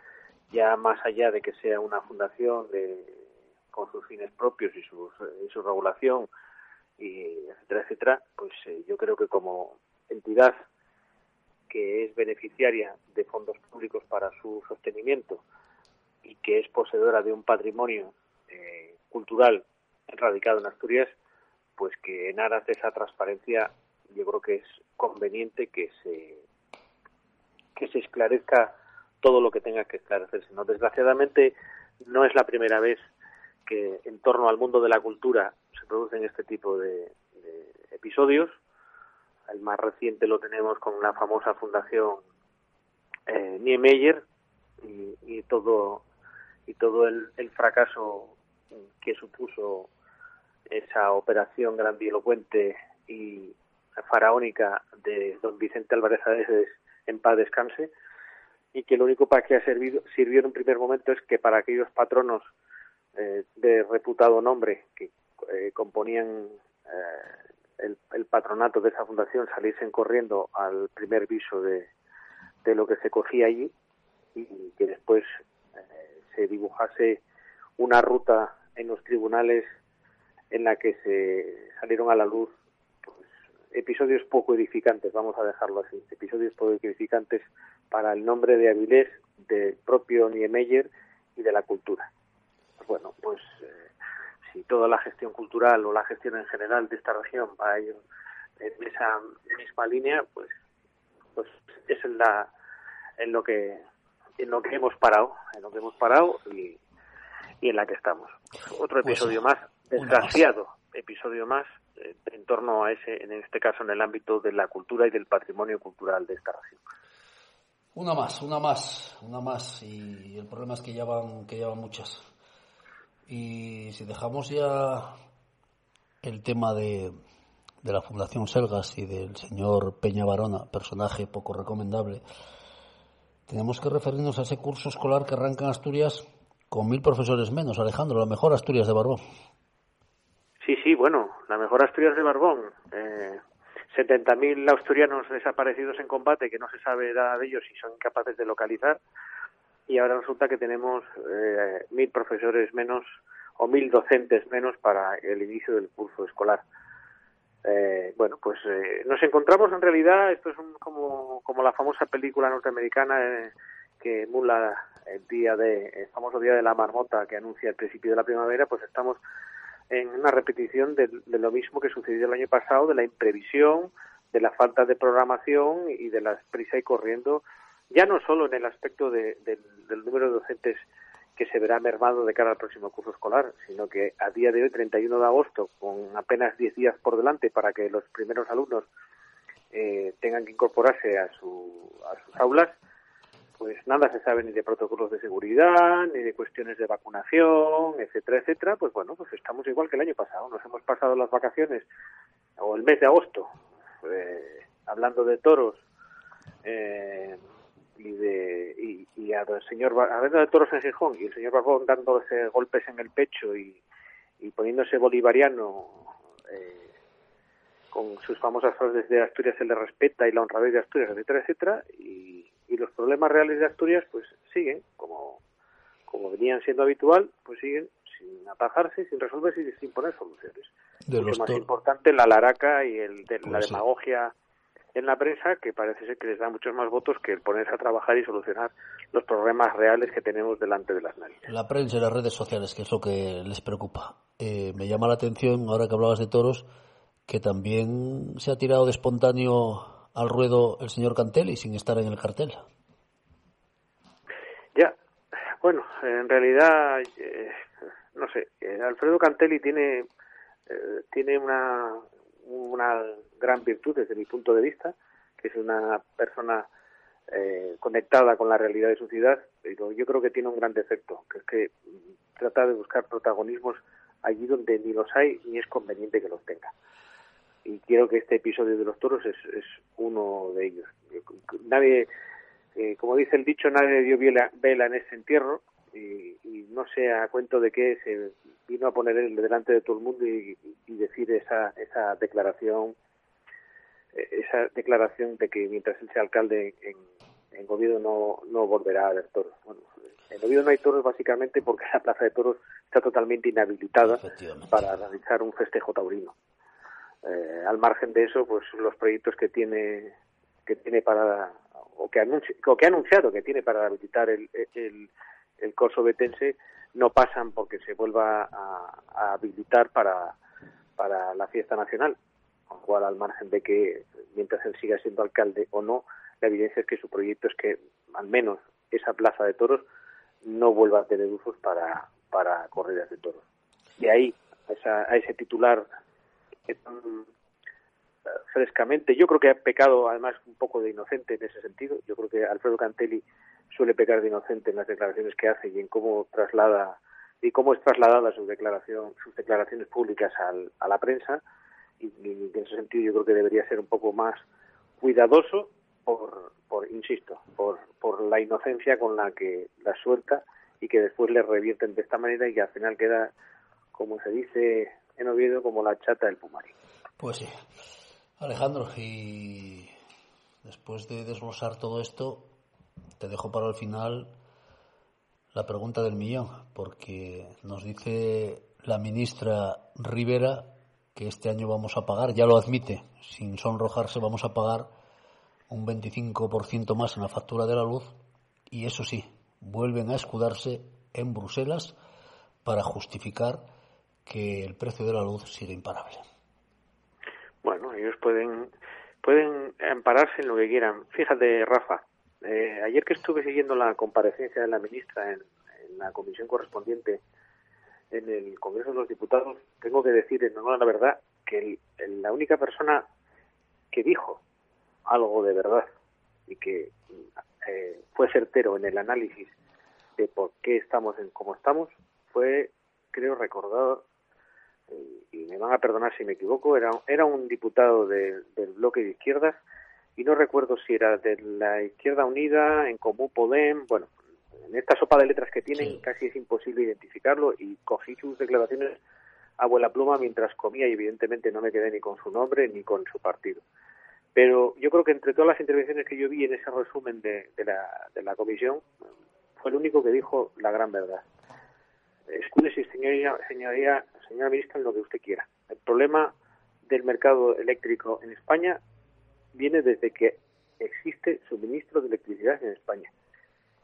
ya más allá de que sea una fundación de, con sus fines propios y, sus, y su regulación, y etcétera, etcétera, pues eh, yo creo que como entidad que es beneficiaria de fondos públicos para su sostenimiento y que es poseedora de un patrimonio eh, cultural radicado en Asturias, pues que en aras de esa transparencia yo creo que es conveniente que se que se esclarezca todo lo que tenga que esclarecerse. ¿no? Desgraciadamente no es la primera vez que en torno al mundo de la cultura se producen este tipo de, de episodios. El más reciente lo tenemos con la famosa fundación eh, Niemeyer y, y todo y todo el, el fracaso que supuso esa operación grandilocuente y faraónica de don Vicente Álvarez Areces en paz descanse y que lo único para que ha servido sirvió en un primer momento es que para aquellos patronos eh, de reputado nombre que eh, componían eh, el, patronato de esa fundación saliesen corriendo al primer viso de, de lo que se cogía allí y que después eh, se dibujase una ruta en los tribunales en la que se salieron a la luz pues, episodios poco edificantes, vamos a dejarlo así, episodios poco edificantes para el nombre de Avilés, del propio Niemeyer y de la cultura. Pues bueno, pues eh, si toda la gestión cultural o la gestión en general de esta región va a ir en esa misma línea, pues, pues es en, la, en lo que en lo que hemos parado, en lo que hemos parado y, y en la que estamos. Otro Pues, episodio más, desgraciado episodio más eh, en torno a ese, en este caso en el ámbito de la cultura y del patrimonio cultural de esta región. Una más, una más, una más. Y el problema es que ya van, que ya van muchas. Y si dejamos ya el tema de, de la Fundación Selgas y del señor Peña Barona, personaje poco recomendable, tenemos que referirnos a ese curso escolar que arranca en Asturias con mil profesores menos. Alejandro, la mejor Asturias de Barbón. Sí, sí, bueno, la mejor Asturias de Barbón. Eh, 70.000 asturianos desaparecidos en combate que no se sabe nada de ellos y son incapaces de localizar. Y ahora resulta que tenemos eh, mil profesores menos o mil docentes menos para el inicio del curso escolar. Eh, bueno, pues eh, nos encontramos en realidad, esto es un- como, como la famosa película norteamericana eh, que emula el día de, famoso día de la marmota que anuncia el principio de la primavera, pues estamos en una repetición de, de lo mismo que sucedió el año pasado, de la imprevisión, de la falta de programación y de la prisa y corriendo, ya no solo en el aspecto de- del, número de docentes que se verá mermado de cara al próximo curso escolar, sino que a día de hoy, 31 de agosto, con apenas 10 días por delante para que los primeros alumnos eh, tengan que incorporarse a, su, a sus aulas, pues nada se sabe ni de protocolos de seguridad, ni de cuestiones de vacunación, etcétera, etcétera, pues bueno, pues estamos igual que el año pasado. Nos hemos pasado las vacaciones o el mes de agosto eh, hablando de toros eh, y de y, y a- al señor hablando de toros en Gijón y el señor Barbón dándose golpes en el pecho y, y poniéndose bolivariano eh, con sus famosas frases de Asturias se le respeta y la honradez de Asturias, etcétera, etcétera, y, y los problemas reales de Asturias pues siguen como como venían siendo habitual, pues siguen sin atajarse, sin resolverse y sin poner soluciones. De Mucho los más importante la laraca y el de, la Pues demagogia en la prensa, que parece ser que les da muchos más votos que el ponerse a trabajar y solucionar los problemas reales que tenemos delante de las narices. La prensa y las redes sociales, que es lo que les preocupa. Eh, me llama la atención, ahora que hablabas de toros, que también se ha tirado de espontáneo al ruedo el señor Cantelli sin estar en el cartel. Ya, bueno, en realidad, eh, no sé, eh, Alfredo Cantelli tiene, eh, tiene una, una gran virtud desde mi punto de vista, que es una persona eh, conectada con la realidad de su ciudad, pero yo creo que tiene un gran defecto, que es que mm, trata de buscar protagonismos allí donde ni los hay ni es conveniente que los tenga. Y quiero que este episodio de los toros es, es uno de ellos. Nadie, eh, como dice el dicho, nadie dio vela, vela en ese entierro y, y no sé a cuento de qué se vino a poner él delante de todo el mundo y, y decir esa, esa declaración eh, esa declaración de que mientras él sea alcalde en, en Oviedo no, no volverá a haber toros. Bueno, en Oviedo no hay toros básicamente porque la plaza de toros está totalmente inhabilitada para realizar un festejo taurino. Eh, al margen de eso, pues los proyectos que tiene que tiene para o que, anunci- o que ha anunciado que tiene para habilitar el, el, el corso betense no pasan porque se vuelva a, a habilitar para, para la fiesta nacional. Con lo cual, al margen de que mientras él siga siendo alcalde o no, la evidencia es que su proyecto es que al menos esa plaza de toros no vuelva a tener usos para, para corridas de toros. De ahí a, esa- a ese titular eh, frescamente, yo creo que ha pecado además un poco de inocente en ese sentido. Yo creo que Alfredo Cantelli suele pecar de inocente en las declaraciones que hace y en cómo traslada y cómo es trasladada su declaración, sus declaraciones públicas al- a la prensa y, en ese sentido yo creo que debería ser un poco más cuidadoso por, por insisto, por, por la inocencia con la que la suelta y que después le revierten de esta manera y que al final queda, como se dice en Oviedo, como la chata del Pumari. Pues sí. Alejandro, y después de desglosar todo esto, te dejo para el final la pregunta del millón, porque nos dice la ministra Rivera que este año vamos a pagar, ya lo admite, sin sonrojarse, vamos a pagar un 25% más en la factura de la luz y eso sí, vuelven a escudarse en Bruselas para justificar que el precio de la luz sigue imparable. Bueno, ellos pueden pueden ampararse en lo que quieran. Fíjate, Rafa, eh, ayer que estuve siguiendo la comparecencia de la ministra en, la comisión correspondiente en el Congreso de los Diputados, tengo que decir, en honor a la verdad, que el- la única persona que dijo algo de verdad y que eh, fue certero en el análisis de por qué estamos en como estamos fue, creo recordar, eh, y me van a perdonar si me equivoco, era, era un diputado de- del bloque de izquierdas y no recuerdo si era de la Izquierda Unida, en Comú Podem, bueno, en esta sopa de letras que tienen casi es imposible identificarlo y cogí sus declaraciones a vuela pluma mientras comía y evidentemente no me quedé ni con su nombre ni con su partido. Pero yo creo que entre todas las intervenciones que yo vi en ese resumen de, de la, de la comisión, fue el único que dijo la gran verdad. Escúdese, señoría, señoría, señora ministra, en lo que usted quiera. El problema del mercado eléctrico en España viene desde que existe suministro de electricidad en España.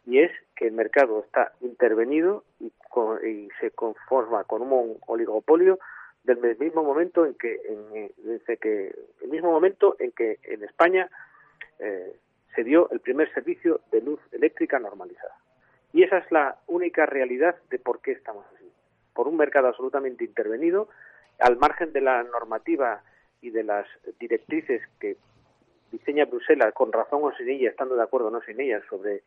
Y es que el mercado está intervenido y, con- y se conforma con un oligopolio del mismo momento en que, en- desde que el mismo momento en que en España eh, se dio el primer servicio de luz eléctrica normalizada. Y esa es la única realidad de por qué estamos así. Por un mercado absolutamente intervenido, al margen de la normativa y de las directrices que diseña Bruselas, con razón o sin ella, estando de acuerdo o no sin ella, sobre,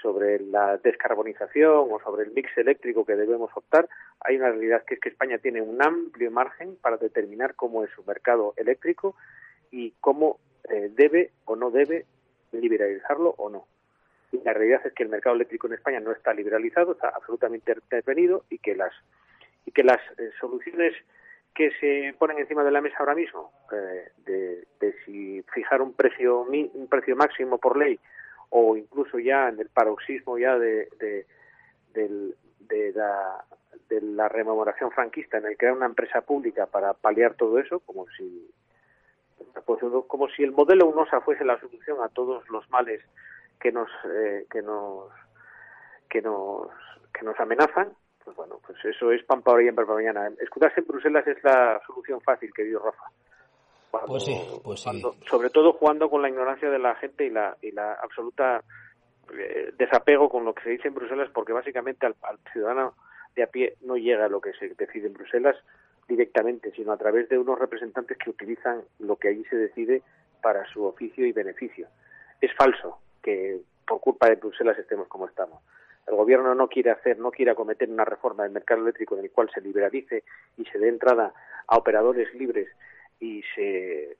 sobre la descarbonización o sobre el mix eléctrico que debemos optar, hay una realidad que es que España tiene un amplio margen para determinar cómo es su mercado eléctrico y cómo eh, debe o no debe liberalizarlo o no. Y la realidad es que el mercado eléctrico en España no está liberalizado, está absolutamente intervenido y que las y que las eh, soluciones que se ponen encima de la mesa ahora mismo eh, de, si fijar un precio un precio máximo por ley o incluso ya en el paroxismo ya de, de la de la rememoración franquista en el crear una empresa pública para paliar todo eso como si pues, como si el modelo UNOSA fuese la solución a todos los males que nos eh, que nos que nos que nos amenazan pues bueno pues eso es pan para hoy y pan para mañana escudarse en Bruselas es la solución fácil que dio Rafa Cuando- Pues sí, pues sí. cuando- sobre todo jugando con la ignorancia de la gente y la y la absoluta eh, desapego con lo que se dice en Bruselas porque básicamente al, al ciudadano de a pie no llega a lo que se decide en Bruselas directamente, sino a través de unos representantes que utilizan lo que allí se decide para su oficio y beneficio. Es falso que por culpa de Bruselas estemos como estamos. El gobierno no quiere hacer, no quiere acometer una reforma del mercado eléctrico en el cual se liberalice y se dé entrada a operadores libres y se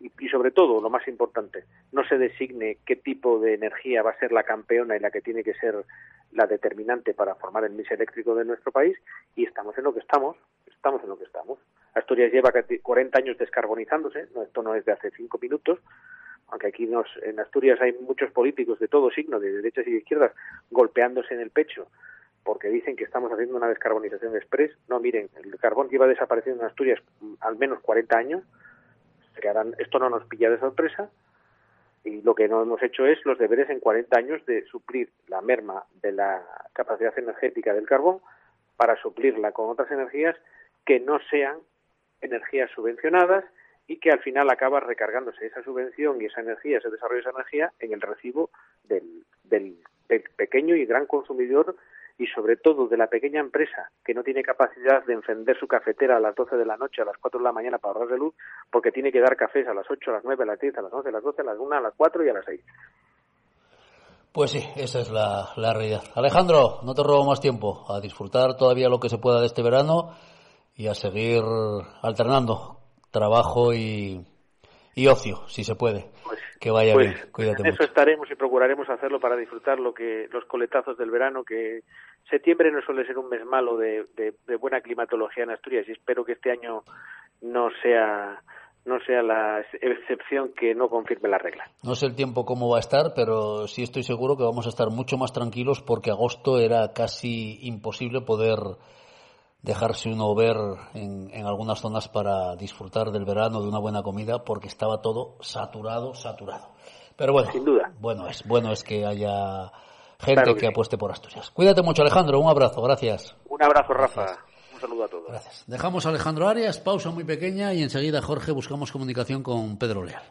y, y sobre todo, lo más importante, no se designe qué tipo de energía va a ser la campeona y la que tiene que ser la determinante para formar el mix eléctrico de nuestro país y estamos en lo que estamos, estamos en lo que estamos. Asturias lleva casi 40 años descarbonizándose, esto no es de hace cinco minutos, aunque aquí nos, en Asturias hay muchos políticos de todo signo, de derechas y de izquierdas, golpeándose en el pecho porque dicen que estamos haciendo una descarbonización express. No, miren, el carbón lleva desapareciendo en Asturias mm, al menos 40 años. esto no nos pilla de sorpresa y lo que no hemos hecho es los deberes en 40 años de suplir la merma de la capacidad energética del carbón para suplirla con otras energías que no sean energías subvencionadas y que al final acaba recargándose esa subvención y esa energía, ese desarrollo de esa energía en el recibo del, pequeño y gran consumidor y sobre todo de la pequeña empresa que no tiene capacidad de encender su cafetera a las 12 de la noche, a las 4 de la mañana para ahorrar de luz, porque tiene que dar cafés a las 8, a las 9, a las 10, a las 11, a las 12, a las 1, a las 4 y a las 6. Pues sí, esa es la, la realidad. Alejandro, no te robo más tiempo. A disfrutar todavía lo que se pueda de este verano y a seguir alternando trabajo y, y ocio, si se puede. que vaya Pues bien. Cuídate en eso mucho. estaremos y procuraremos hacerlo para disfrutar lo que los coletazos del verano, que septiembre no suele ser un mes malo de, de- de buena climatología en Asturias y espero que este año no sea no sea la ex- excepción que no confirme la regla. No sé el tiempo cómo va a estar, pero sí estoy seguro que vamos a estar mucho más tranquilos porque agosto era casi imposible poder dejarse uno ver en, en algunas zonas para disfrutar del verano, de una buena comida, porque estaba todo saturado, saturado. Pero bueno, Sin duda. bueno es, bueno es que haya gente Claro que, que sí. apueste por Asturias. Cuídate mucho, Alejandro. Un abrazo, gracias. Un abrazo, Rafa. Un saludo a todos. Dejamos a Alejandro Arias, pausa muy pequeña y enseguida, Jorge, buscamos comunicación con Pedro Leal.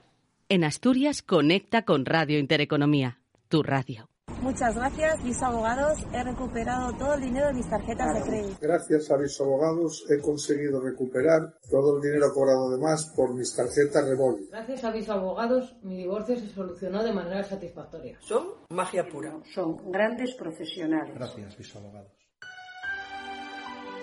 En Asturias conecta con Radio Intereconomía, tu radio. Muchas gracias, mis abogados. He recuperado todo el dinero de mis tarjetas de crédito. Gracias a mis abogados he conseguido recuperar todo el dinero cobrado de más por mis tarjetas Revolut. Gracias a mis abogados, mi divorcio se solucionó de manera satisfactoria. Son magia pura. Son grandes profesionales. Gracias, mis abogados.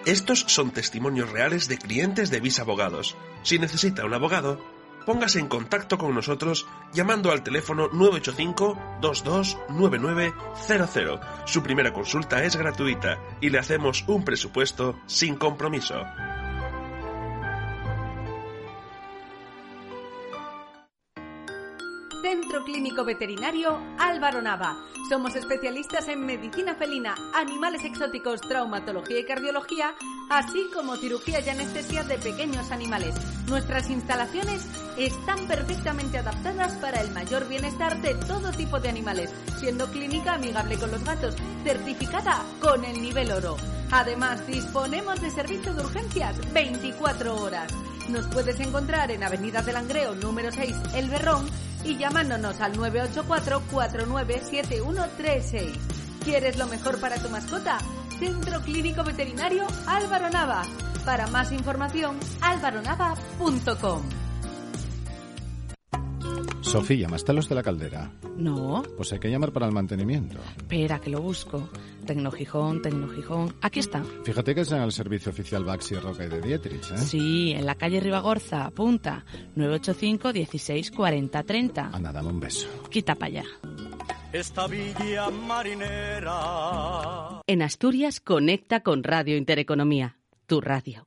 Estos son testimonios reales de clientes de Vis Abogados. Si necesita un abogado, póngase en contacto con nosotros llamando al teléfono 985-229900. Su primera consulta es gratuita y le hacemos un presupuesto sin compromiso. Veterinario Álvaro Nava. Somos especialistas en medicina felina, animales exóticos, traumatología y cardiología, así como cirugía y anestesia de pequeños animales. Nuestras instalaciones están perfectamente adaptadas para el mayor bienestar de todo tipo de animales, siendo clínica amigable con los gatos, certificada con el nivel oro. Además, disponemos de servicio de urgencias 24 horas. Nos puedes encontrar en Avenida del Langreo número 6, El Berrón, y llamándonos al 984-497136. ¿Quieres lo mejor para tu mascota? Centro Clínico Veterinario Álvaro Nava. Para más información, alvaronava.com. Sofía, ¿llamaste a los de la caldera? No, Pues hay que llamar para el mantenimiento. espera que lo busco. Tecnogijón, Tecnogijón. Aquí está. Fíjate que es en el servicio oficial Baxi Roca y de Dietrich, ¿eh? Sí, en la calle Ribagorza, punta. 985 16 40 30. Anda, dame un beso. Quita para allá. Esta villa marinera. En Asturias conecta con Radio Intereconomía, tu radio.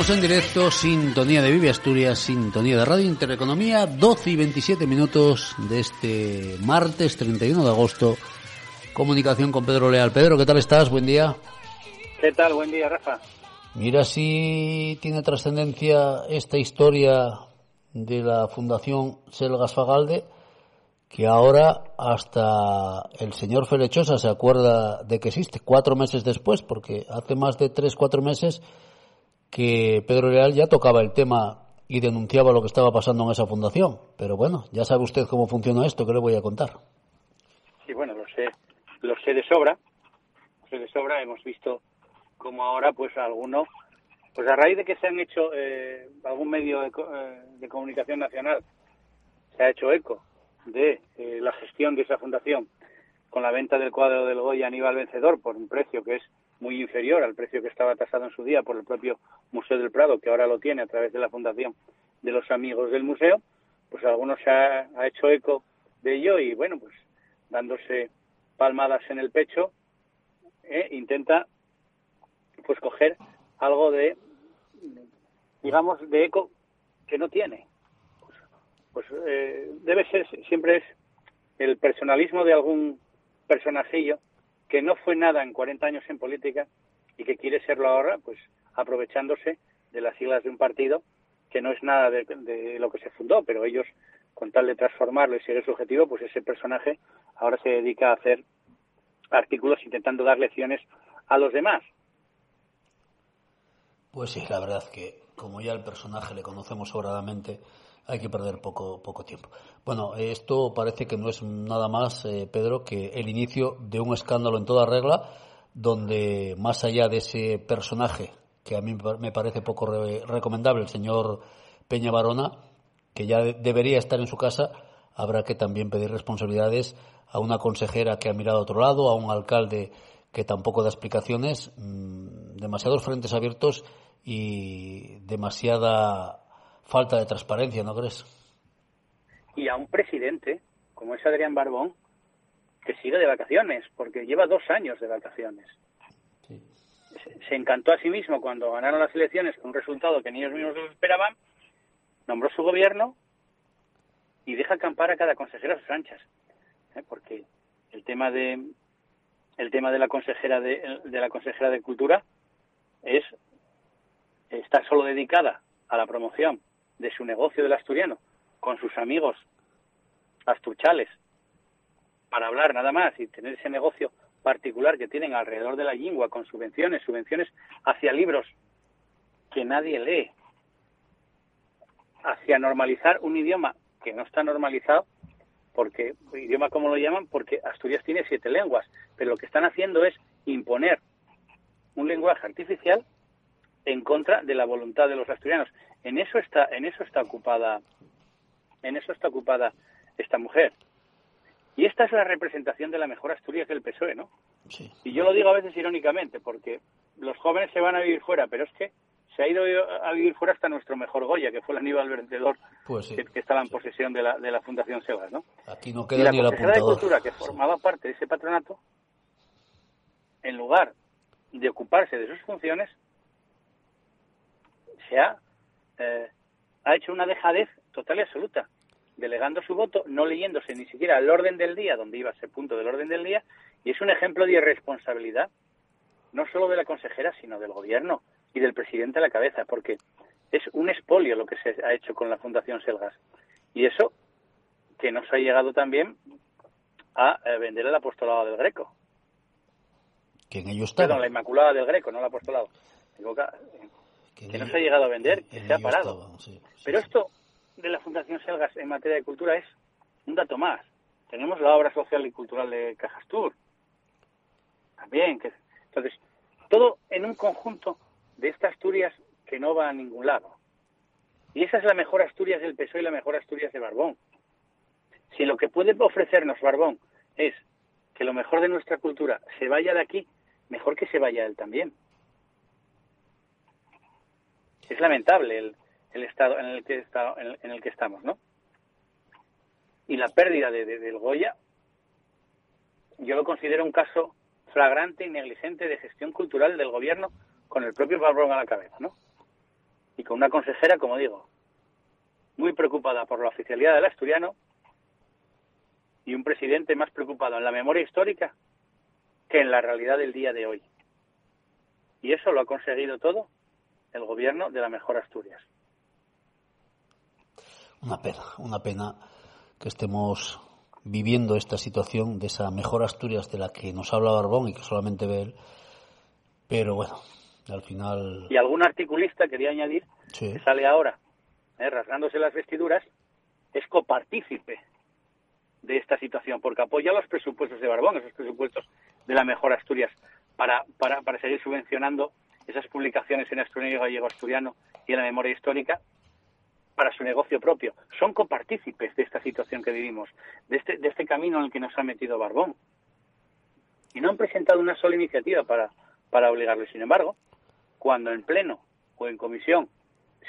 Continuamos en directo, sintonía de Vive Asturias, sintonía de Radio Intereconomía, 12 y 27 minutos de este martes 31 de agosto. Comunicación con Pedro Leal. Pedro, ¿qué tal estás? Buen día. ¿Qué tal? Buen día, Rafa. Mira si tiene trascendencia esta historia de la Fundación Selgas Fagalde, que ahora hasta el señor Felechosa se acuerda de que existe, cuatro meses después, porque hace más de tres, cuatro meses que Pedro Leal ya tocaba el tema y denunciaba lo que estaba pasando en esa fundación. Pero bueno, ya sabe usted cómo funciona esto, que le voy a contar. Sí, bueno, lo sé, lo sé de sobra, lo sé de sobra, hemos visto como ahora, pues alguno, pues a raíz de que se han hecho eh, algún medio de, eh, de comunicación nacional, se ha hecho eco de eh, la gestión de esa fundación con la venta del cuadro del Goya Aníbal Vencedor por un precio que es muy inferior al precio que estaba tasado en su día por el propio Museo del Prado, que ahora lo tiene a través de la fundación de los amigos del museo, pues algunos se ha, hecho eco de ello y bueno, pues dándose palmadas en el pecho, eh, intenta pues coger algo de, digamos, de eco que no tiene. Pues, pues, eh, debe ser, siempre es el personalismo de algún personajillo que no fue nada en 40 años en política y que quiere serlo ahora, pues aprovechándose de las siglas de un partido que no es nada de, de lo que se fundó, pero ellos, con tal de transformarlo y seguir su objetivo, pues ese personaje ahora se dedica a hacer artículos intentando dar lecciones a los demás. Pues sí, la verdad que como ya el personaje le conocemos sobradamente, hay que perder poco, poco tiempo. Bueno, esto parece que no es nada más, eh, Pedro, que el inicio de un escándalo en toda regla, donde más allá de ese personaje, que a mí me parece poco re- recomendable, el señor Peña Barona, que ya de- debería estar en su casa, habrá que también pedir responsabilidades a una consejera que ha mirado a otro lado, a un alcalde que tampoco da explicaciones, mm, demasiados frentes abiertos y demasiada falta de transparencia, ¿no crees? y a un presidente como es Adrián Barbón que sigue de vacaciones, porque lleva dos años de vacaciones. Se, se encantó a sí mismo cuando ganaron las elecciones con un resultado que ni ellos mismos esperaban, nombró su gobierno y deja acampar a cada consejera a sus anchas, ¿eh? porque el tema de el tema de la consejera de, de la consejera de cultura es está solo dedicada a la promoción de su negocio del asturiano con sus amigos astuchales para hablar nada más y tener ese negocio particular que tienen alrededor de la lengua con subvenciones, subvenciones hacia libros que nadie lee, hacia normalizar un idioma que no está normalizado, porque idioma como lo llaman, porque Asturias tiene siete lenguas, pero lo que están haciendo es imponer un lenguaje artificial en contra de la voluntad de los asturianos. En eso está, en eso está ocupada, en eso está ocupada esta mujer. Y esta es la representación de la mejor Asturias del PSOE, ¿no? Y yo lo digo a veces irónicamente, porque los jóvenes se van a vivir fuera, pero es que se ha ido a vivir fuera hasta nuestro mejor Goya, que fue el Aníbal Vencedor, Pues sí. que, que estaba en posesión de la, de la Fundación Sebas, ¿no? Aquí no y queda la ni el consejera de. Cultura, que formaba parte de ese patronato, en lugar de ocuparse de sus funciones, se ha, eh, ha hecho una dejadez total y absoluta, delegando su voto, no leyéndose ni siquiera el orden del día, donde iba ese punto del orden del día, y es un ejemplo de irresponsabilidad, no solo de la consejera, sino del gobierno y del presidente a la cabeza, porque es un expolio lo que se ha hecho con la Fundación Selgas. Y eso que nos ha llegado también a eh, vender el apostolado del Greco. Que en ello estaba. Perdón, la Inmaculada del Greco, no el apostolado. Que no se ha llegado a vender, que se ha parado. estaba, sí. Pero esto de la Fundación Selgas en materia de cultura es un dato más. Tenemos la obra social y cultural de Cajastur. También. Que, entonces, todo en un conjunto de esta Asturias que no va a ningún lado. Y esa es la mejor Asturias del PSOE y la mejor Asturias de Barbón. Si lo que puede ofrecernos Barbón es que lo mejor de nuestra cultura se vaya de aquí, mejor que se vaya él también. Es lamentable el, estado en el que está, en el, que estamos, ¿no? Y la pérdida de, de- del Goya, yo lo considero un caso flagrante y negligente de gestión cultural del gobierno con el propio Barbón a la cabeza, ¿no? Y con una consejera, como digo, muy preocupada por la oficialidad del asturiano y un presidente más preocupado en la memoria histórica que en la realidad del día de hoy. Y eso lo ha conseguido todo el gobierno de la mejor Asturias. Una pena, una pena que estemos viviendo esta situación de esa mejor Asturias de la que nos habla Barbón y que solamente ve él. Pero bueno, al final. Y algún articulista, quería añadir, Sí. que sale ahora eh, rasgándose las vestiduras, es copartícipe de esta situación, porque apoya los presupuestos de Barbón, esos presupuestos de la mejor Asturias, para, para, para seguir subvencionando esas publicaciones en asturiano gallego asturiano y en la memoria histórica para su negocio propio. Son copartícipes de esta situación que vivimos, de este, de este camino en el que nos ha metido Barbón. Y no han presentado una sola iniciativa para, para. Sin embargo, cuando en pleno o en comisión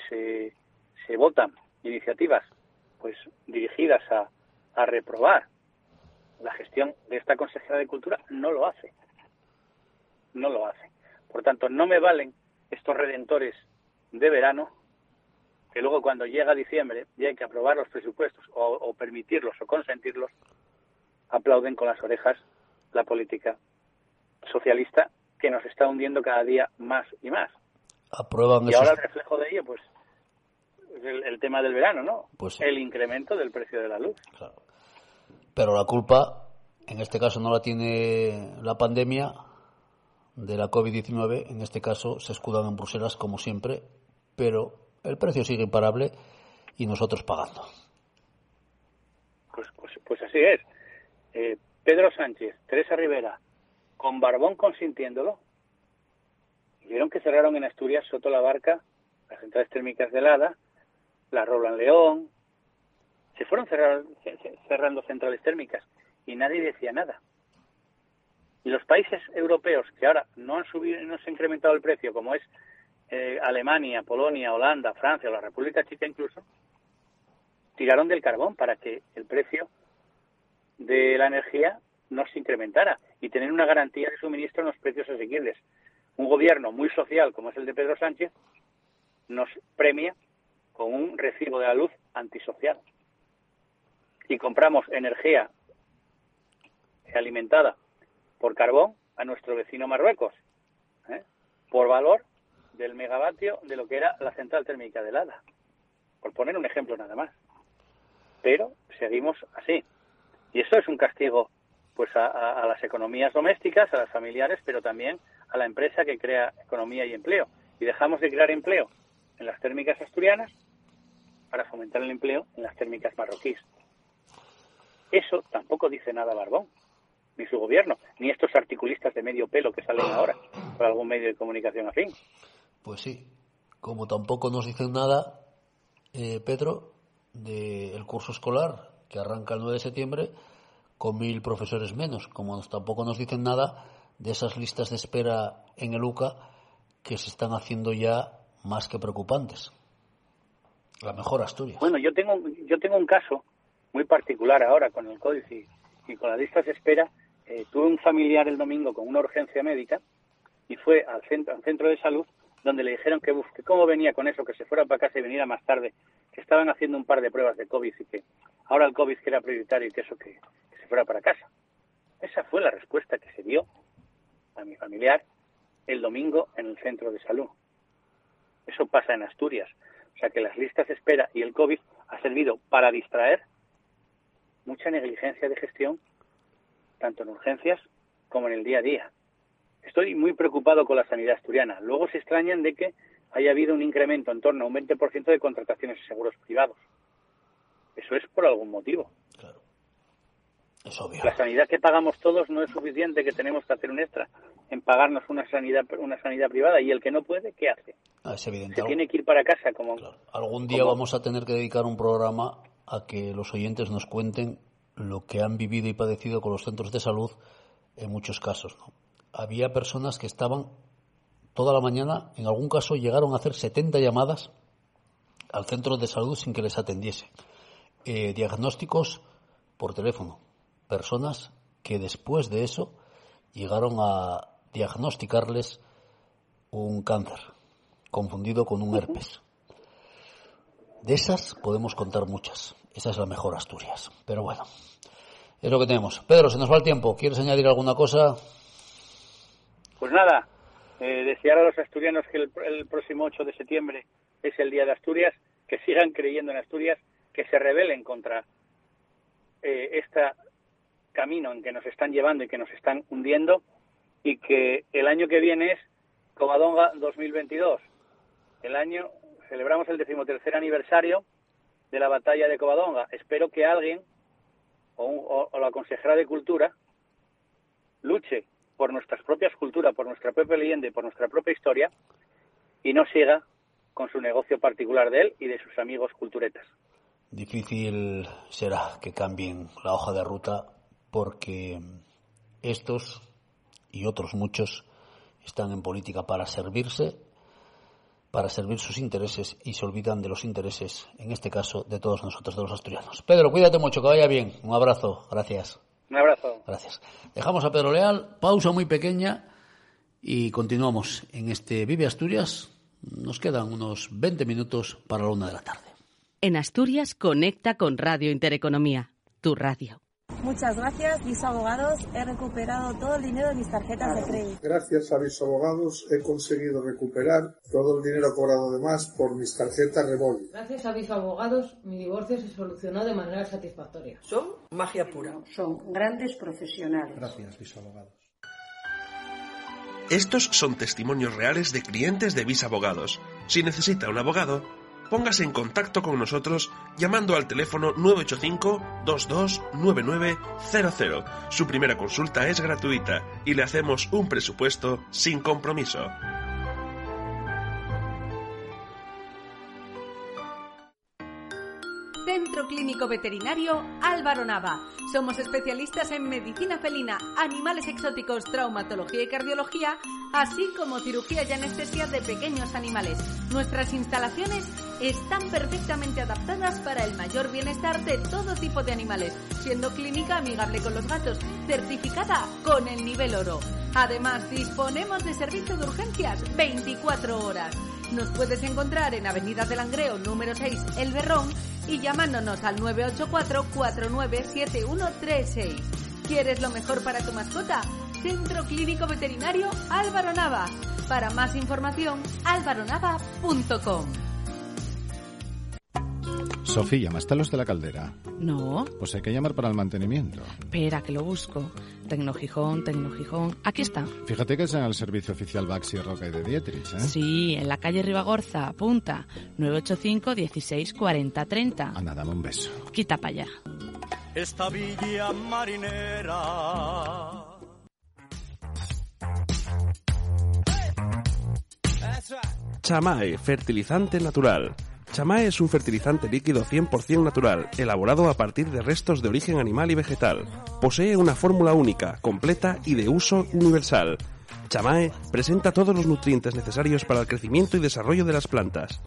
se, se votan iniciativas pues dirigidas a, a reprobar la gestión de esta consejera de cultura, no lo hace. No lo hace. Por tanto, no me valen estos redentores de verano que luego cuando llega diciembre y hay que aprobar los presupuestos o, o permitirlos o consentirlos, aplauden con las orejas la política socialista que nos está hundiendo cada día más y más. aprueban Y esos... ahora el reflejo de ello, pues, es el, el tema del verano, ¿no? Pues sí. El incremento del precio de la luz. Pero la culpa, en este caso, no la tiene la pandemia de la COVID-19. En este caso, se escudan en Bruselas, como siempre, pero el precio sigue imparable y nosotros pagando. Pues, pues, pues así es. Eh, Pedro Sánchez, Teresa Rivera, con Barbón consintiéndolo, vieron que cerraron en Asturias Soto la Barca, las centrales térmicas de Hada, la Roland León, se fueron cerrar- ce- ce- cerrando centrales térmicas y nadie decía nada. Y los países europeos que ahora no han subido, no se ha incrementado el precio, como es eh, Alemania, Polonia, Holanda, Francia o la República Checa incluso, tiraron del carbón para que el precio de la energía no se incrementara y tener una garantía de suministro en los precios asequibles. Un gobierno muy social como es el de Pedro Sánchez nos premia con un recibo de la luz antisocial. Y compramos energía alimentada por carbón a nuestro vecino Marruecos, ¿eh? por valor del megavatio de lo que era la central térmica de Lada, por poner un ejemplo nada más. Pero seguimos así. Y eso es un castigo pues a, a- a las economías domésticas, a las familiares, pero también a la empresa que crea economía y empleo. Y dejamos de crear empleo en las térmicas asturianas para fomentar el empleo en las térmicas marroquíes. Eso tampoco dice nada Barbón, ni su gobierno, ni estos articulistas de medio pelo que salen ahora por algún medio de comunicación afín. Pues sí, como tampoco nos dicen nada, eh, Pedro, del curso escolar que arranca el 9 de septiembre con mil profesores menos, como nos- tampoco nos dicen nada de esas listas de espera en el UCA que se están haciendo ya más que preocupantes. La mejor Asturias. Bueno, yo tengo, yo tengo un caso muy particular ahora con el códice y, y con las listas de espera. Eh, tuve un familiar el domingo con una urgencia médica y fue al centro, al centro de salud donde le dijeron que, uf, que cómo venía con eso, que se fuera para casa y viniera más tarde, que estaban haciendo un par de pruebas de COVID y que ahora el COVID que era prioritario y que eso que, que se fuera para casa. Esa fue la respuesta que se dio a mi familiar el domingo en el centro de salud. Eso pasa en Asturias. O sea que las listas de espera y el COVID ha servido para distraer mucha negligencia de gestión, tanto en urgencias como en el día a día. Estoy muy preocupado con la sanidad asturiana. Luego se extrañan de que haya habido un incremento en torno a un 20% de contrataciones de seguros privados. Eso es por algún motivo. Es obvio. La sanidad que pagamos todos no es suficiente, que tenemos que hacer un extra en pagarnos una sanidad una sanidad privada y el que no puede, ¿qué hace? Ah, es evidente. Se tiene que ir para casa como Algún día como- vamos a tener que dedicar un programa a que los oyentes nos cuenten lo que han vivido y padecido con los centros de salud en muchos casos. ¿no? Había personas que estaban toda la mañana, en algún caso llegaron a hacer 70 llamadas al centro de salud sin que les atendiese. Eh, diagnósticos por teléfono. Personas que después de eso llegaron a diagnosticarles un cáncer confundido con un herpes. De esas podemos contar muchas. Esa es la mejor Asturias. Pero bueno, es lo que tenemos. Pedro, se nos va el tiempo. ¿Quieres añadir alguna cosa? Pues nada, eh, desear a los asturianos que el, próximo 8 de septiembre es el Día de Asturias, que sigan creyendo en Asturias, que se rebelen contra eh, este camino en que nos están llevando y que nos están hundiendo y que el año que viene es Covadonga 2022. El año celebramos el decimotercer aniversario de la batalla de Covadonga. Espero que alguien o, o la consejera de Cultura luche por nuestras propias culturas, por nuestra propia leyenda y por nuestra propia historia y no siga con su negocio particular de él y de sus amigos culturetas. Difícil será que cambien la hoja de ruta porque estos y otros muchos están en política para servirse, para servir sus intereses y se olvidan de los intereses, en este caso, de todos nosotros, de los asturianos. Pedro, cuídate mucho, que vaya bien. Un abrazo. Gracias. Un abrazo. Gracias. Dejamos a Pedro Leal, pausa muy pequeña y continuamos en este Vive Asturias. Nos quedan unos 20 minutos para la una de la tarde. En Asturias conecta con Radio Intereconomía, tu radio. Muchas gracias, Viso Abogados. He recuperado todo el dinero de mis tarjetas de crédito. Gracias a mis abogados he conseguido recuperar todo el dinero cobrado de más por mis tarjetas Revolut. Gracias a mis abogados, mi divorcio se solucionó de manera satisfactoria. Son magia pura. Son grandes profesionales. Gracias, Viso Abogados. Estos son testimonios reales de clientes de Vis Abogados. Si necesita un abogado, póngase en contacto con nosotros llamando al teléfono 985-229900. Su primera consulta es gratuita y le hacemos un presupuesto sin compromiso. Clínico Veterinario Álvaro Nava. Somos especialistas en medicina felina, animales exóticos, traumatología y cardiología, así como cirugía y anestesia de pequeños animales. Nuestras instalaciones están perfectamente adaptadas para el mayor bienestar de todo tipo de animales, siendo clínica amigable con los gatos, certificada con el nivel oro. Además, disponemos de servicio de urgencias 24 horas. Nos puedes encontrar en Avenida del Langreo número 6, El Berrón, y llamándonos al 984-497136. ¿Quieres lo mejor para tu mascota? Centro Clínico Veterinario Álvaro Nava. Para más información, alvaronava.com. Sofía, ¿llamaste a los de la caldera? No. Pues hay que llamar para el mantenimiento. Espera, que lo busco. Tecnogijón, Tecnogijón. Aquí está. Fíjate que es en el servicio oficial Baxi Roca y de Dietrich, ¿eh? Sí, en la calle Ribagorza, apunta. 985 16 40 30. Anda, dame un beso. Quita para allá. Esta villa marinera. Chamae, fertilizante natural. Chamae es un fertilizante líquido 100% natural, elaborado a partir de restos de origen animal y vegetal. Posee una fórmula única, completa y de uso universal. Chamae presenta todos los nutrientes necesarios para el crecimiento y desarrollo de las plantas.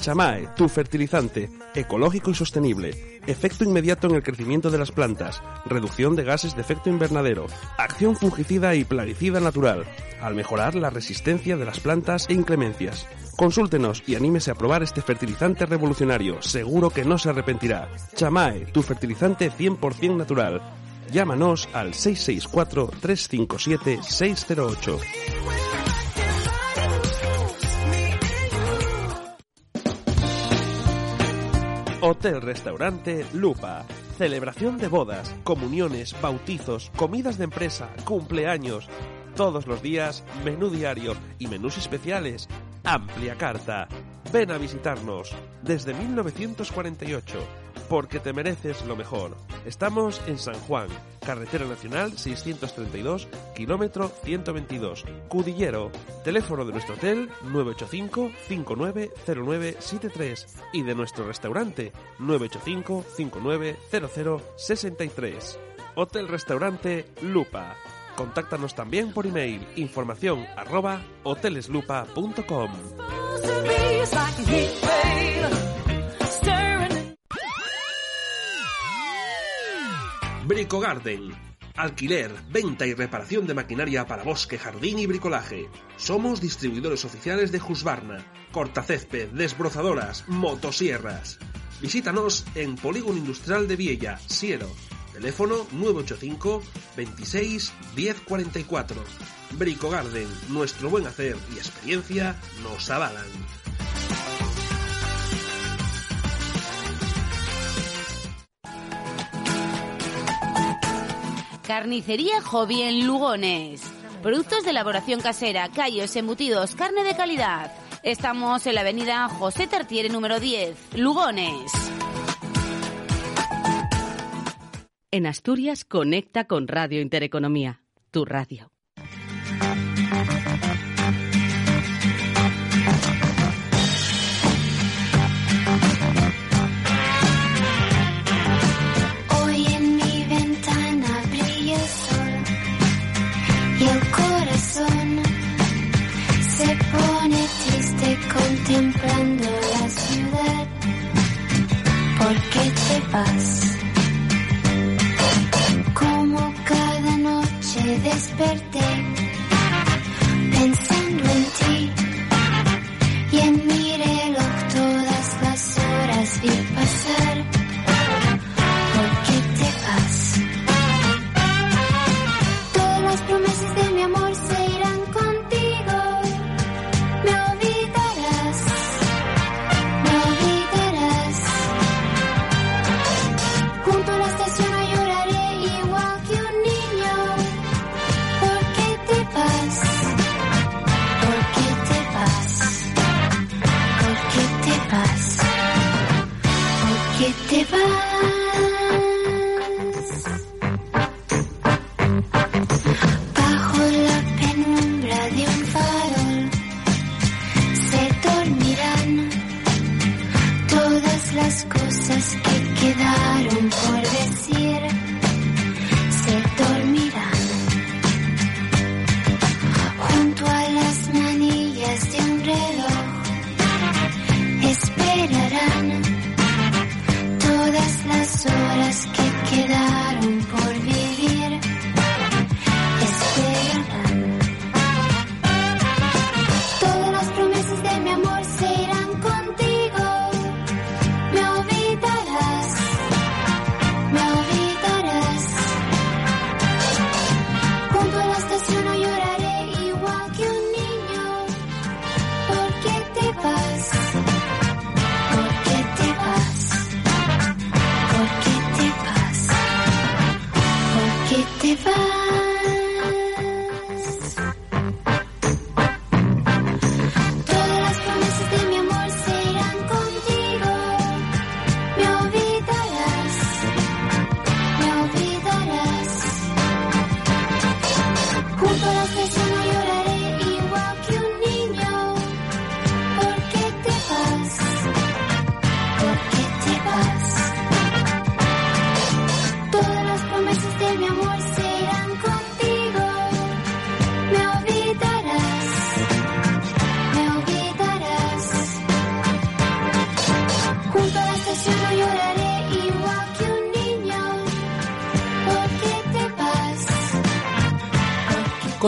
Chamae, tu fertilizante, ecológico y sostenible. Efecto inmediato en el crecimiento de las plantas. Reducción de gases de efecto invernadero. Acción fungicida y plaguicida natural. Al mejorar la resistencia de las plantas e inclemencias. Consúltenos y anímese a probar este fertilizante revolucionario. Seguro que no se arrepentirá. Chamae, tu fertilizante 100% natural. Llámanos al 664-357-608. Hotel Restaurante Lupa. Celebración de bodas, comuniones, bautizos, comidas de empresa, cumpleaños. Todos los días, menú diario y menús especiales. Amplia carta. Ven a visitarnos desde 1948, porque te mereces lo mejor. Estamos en San Juan, Carretera Nacional 632, kilómetro 122, Cudillero. Teléfono de nuestro hotel 985-590973 y de nuestro restaurante 985-590063. Hotel Restaurante Lupa. Contáctanos también por email información arroba hoteleslupa.com. Brico Garden. Alquiler, venta y reparación de maquinaria para bosque, jardín y bricolaje. Somos distribuidores oficiales de Husqvarna, cortacésped, desbrozadoras, motosierras. Visítanos en Polígono Industrial de Viella, Siero. Teléfono 985 26 1044. Brico Garden, nuestro buen hacer y experiencia nos avalan. Carnicería Hobby en Lugones. Productos de elaboración casera, callos, embutidos, carne de calidad. Estamos en la avenida José Tartiere número 10, Lugones. En Asturias conecta con Radio Intereconomía, tu radio. Vas? Como cada noche desperté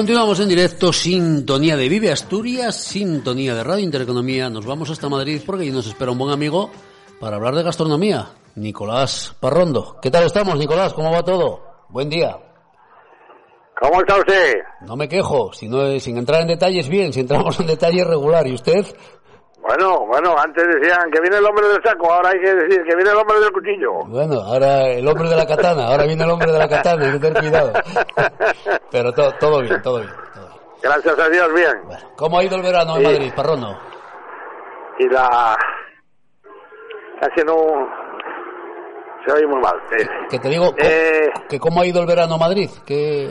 Continuamos en directo, sintonía de Vive Asturias, sintonía de Radio Intereconomía. Nos vamos hasta Madrid porque allí nos espera un buen amigo para hablar de gastronomía, Nicolás Parrondo. ¿Qué tal estamos, Nicolás? ¿Cómo va todo? Buen día. ¿Cómo está usted? No me quejo, si no, sin entrar en detalles bien, si entramos en detalles regular. ¿Y usted? Bueno, bueno, antes decían que viene el hombre del saco, ahora hay que decir que viene el hombre del cuchillo. Bueno, ahora el hombre de la katana, ahora viene el hombre de la katana, hay que tener cuidado. Pero todo, todo bien, todo bien. Gracias a Dios, bien. ¿Cómo ha ido el verano en Sí. Madrid, Parrondo? Y la... Haciendo un... Se oye muy mal. Que te digo, ¿cómo- Eh, que cómo ha ido el verano en Madrid, que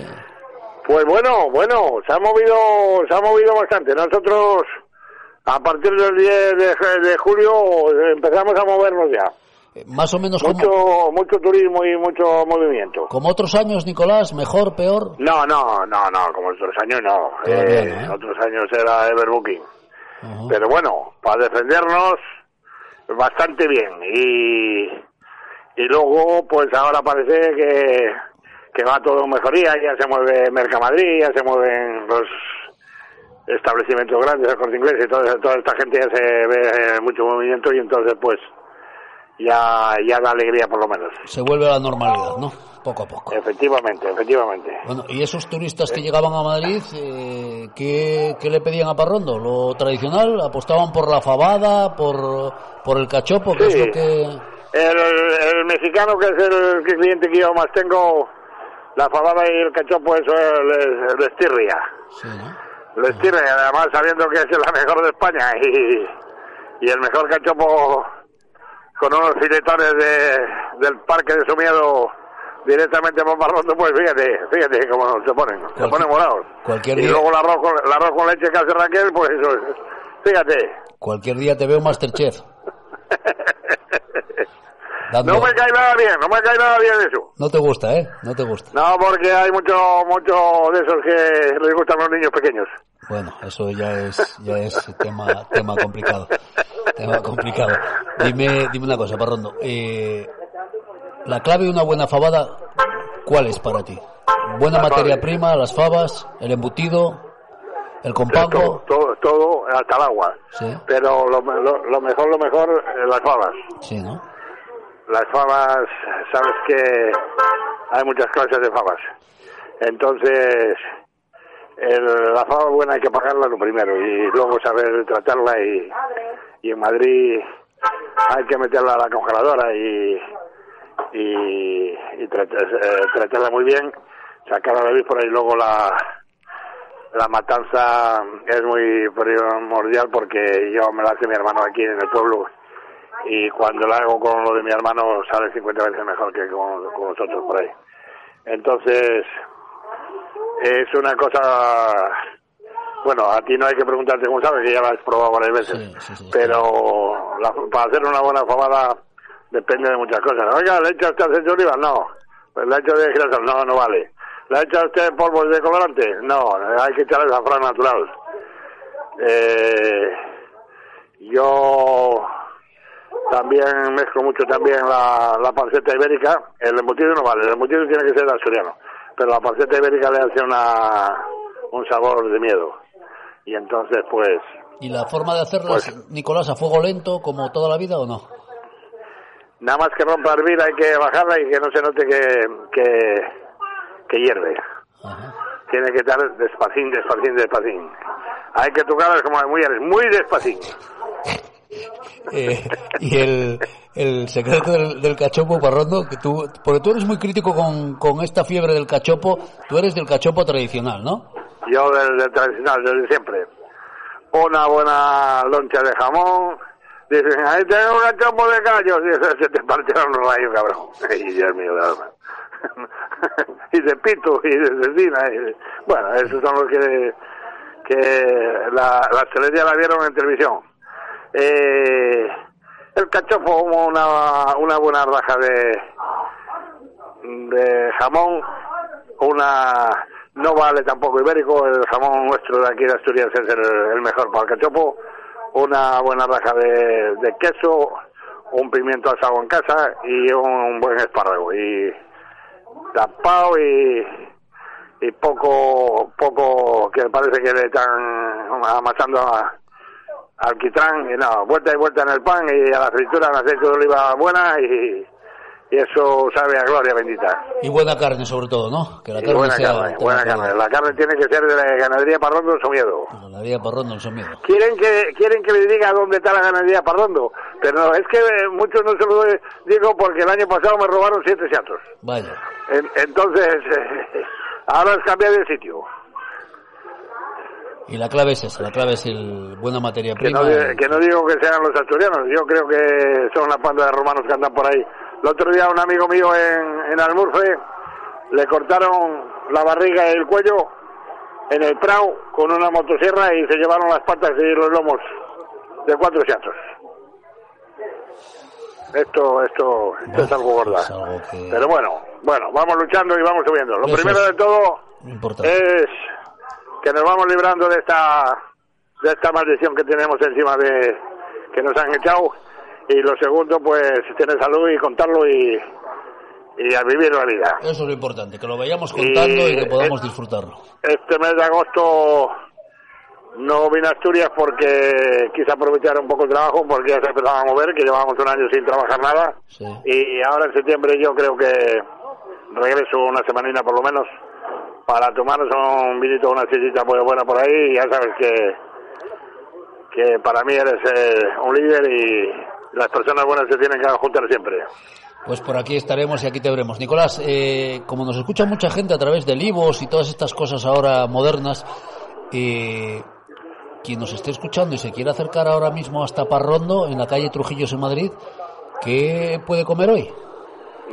Pues bueno, bueno, se ha movido, se ha movido bastante. Nosotros, a partir del 10 de, de julio, empezamos a movernos ya. eh, más o menos como, Mucho, mucho turismo y mucho movimiento. como otros años, Nicolás, mejor, peor. No, no, no, no, como otros años no. Eh, ¿eh? Otros años era Everbooking. Pero bueno, para defendernos, bastante bien. Y, y luego, pues ahora parece que, que va todo en mejoría. Ya se mueve Mercamadrid, ya se mueven los establecimientos grandes, el corte inglés y toda, toda esta gente ya se ve eh, mucho movimiento y entonces pues ya, ya da alegría por lo menos. Se vuelve a la normalidad, ¿no? Poco a poco. Efectivamente, efectivamente. Bueno, y esos turistas que llegaban a Madrid, eh, ¿qué, qué le pedían a Parrondo? ¿Lo tradicional? ¿Apostaban por la fabada, por, por el cachopo? ¿Qué Sí. es lo que...? El, el mexicano, que es el cliente que yo más tengo, la fabada y el cachopo, eso les, les tirria. Sí, Les tirria, además sabiendo que es la mejor de España (laughs) y, y el mejor cachopo con unos filetones de, del parque de Sumiedo directamente por Barrondo, pues fíjate, fíjate cómo se ponen, se ponen morados. Cualquier Y día, luego el arroz, con, el arroz con leche que hace Raquel, pues eso, fíjate. cualquier día te veo Masterchef. (laughs) Dando- No me cae nada bien, no me cae nada bien eso. No te gusta, ¿eh? No te gusta. No, porque hay mucho, mucho de esos que les gustan los niños pequeños. Bueno, eso ya es, ya es tema, tema complicado. Tema complicado. Dime, dime una cosa, Parrondo. Eh, la clave de una buena fabada, ¿cuál es para ti? Buena La materia prima, las fabas, el embutido, el compango. Todo, todo hasta el agua. Sí, Pero lo, lo, lo mejor, lo mejor, eh, las fabas. sí, ¿no? Las fabas, sabes que hay muchas clases de fabas. Entonces, el- la fava buena hay que pagarla lo primero y luego saber tratarla y, y en Madrid hay que meterla a la congeladora y, y, eh, tratarla muy bien, sacarla a la víspora y luego la, la matanza es muy primordial porque yo me la hace mi hermano aquí en el pueblo y cuando la hago con lo de mi hermano sale 50 veces mejor que con, con nosotros por ahí. Entonces, es una cosa, bueno, a ti no hay que preguntarte cómo sabes, que ya lo has probado varias veces, pero la- para hacer una buena fabada depende de muchas cosas. Oiga, ¿le echa usted aceite de oliva? No. ¿Le echa de girasol? No, no vale. ¿Le echa usted polvos de colorante? No, hay que echarle azafrán natural. Eh, yo también mezclo mucho también la, la panceta ibérica. El embutido no vale, el embutido tiene que ser asturiano. Pero la panceta ibérica le hace una, un sabor de miedo. Y entonces, pues, ¿Y la forma de hacerlas, Nicolás, a fuego lento, como toda la vida o no? nada más que rompa a hervir hay que bajarla y que no se note que, que, que hierve. Tiene que estar despacín, despacín, despacín. Hay que tocarlas como muy, muy despacín. (laughs) Eh, y el, el secreto del, del cachopo, Parrondo, que tú, porque tú eres muy crítico con, con esta fiebre del cachopo, tú eres del cachopo tradicional, ¿no? Yo del, tradicional, desde siempre. Una buena loncha de jamón. Dicen, ahí tengo un cachopo de callos. Y se te partieron los rayos, cabrón. (laughs) Y Dios mío, de alma. (laughs) y de pito, y de cecina. Bueno, esos son los que, que la, la la vieron en televisión. Eh, el cachopo, como una, una buena raja de, de jamón, una no vale tampoco ibérico, el jamón nuestro de aquí de Asturias es el, mejor para el cachopo, una buena raja de, de queso, un pimiento asado en casa y un buen espárrago y tapado y y poco poco que parece que le están amasando a- alquitrán y nada, vuelta y vuelta en el pan y a la fritura en aceite de oliva buena y, y eso sabe a gloria bendita. Y buena carne, sobre todo, ¿no? Que la carne buena sea... carne, buena carne. La carne tiene que ser de la ganadería Parrondo Somiedo. Ganadería Parrondo, el Somiedo. Quieren que quieren que les diga dónde está la ganadería Parrondo, pero no, es que eh, muchos no se lo digo porque el año pasado me robaron siete chatos. Vaya. En- entonces, (laughs) ahora es cambiar de sitio. Y la clave es esa, la clave es el buena materia Que prima. no, que no digo que sean los asturianos, yo creo que son la panda de romanos que andan por ahí. El otro día un amigo mío en, en Almurfe le cortaron la barriga y el cuello en el Prau con una motosierra y se llevaron las patas y los lomos de cuatro chatos. Esto, esto, esto es algo gorda. Pero bueno, bueno, vamos luchando y vamos subiendo. Lo Eso primero de todo Importante. es que nos vamos librando de esta de esta maldición que tenemos encima de que nos han echado. Y lo segundo pues tener salud y contarlo y y a vivir la vida. Eso es lo importante, que lo vayamos contando y, que podamos disfrutarlo. este mes de agosto no vine a Asturias porque quise aprovechar un poco el trabajo porque ya se empezaba a mover que llevábamos un año sin trabajar nada. Y ahora en septiembre yo creo que regreso una semanina por lo menos para tomarnos un vinito una sillita muy buena por ahí ya sabes que que para mí eres eh, un líder y las personas buenas se tienen que juntar siempre. Pues por aquí estaremos y aquí te veremos. Nicolás, eh, como nos escucha mucha gente a través del IVOS y todas estas cosas ahora modernas, eh, quien nos esté escuchando y se quiera acercar ahora mismo hasta Parrondo, en la calle Trujillos en Madrid, ¿qué puede comer hoy?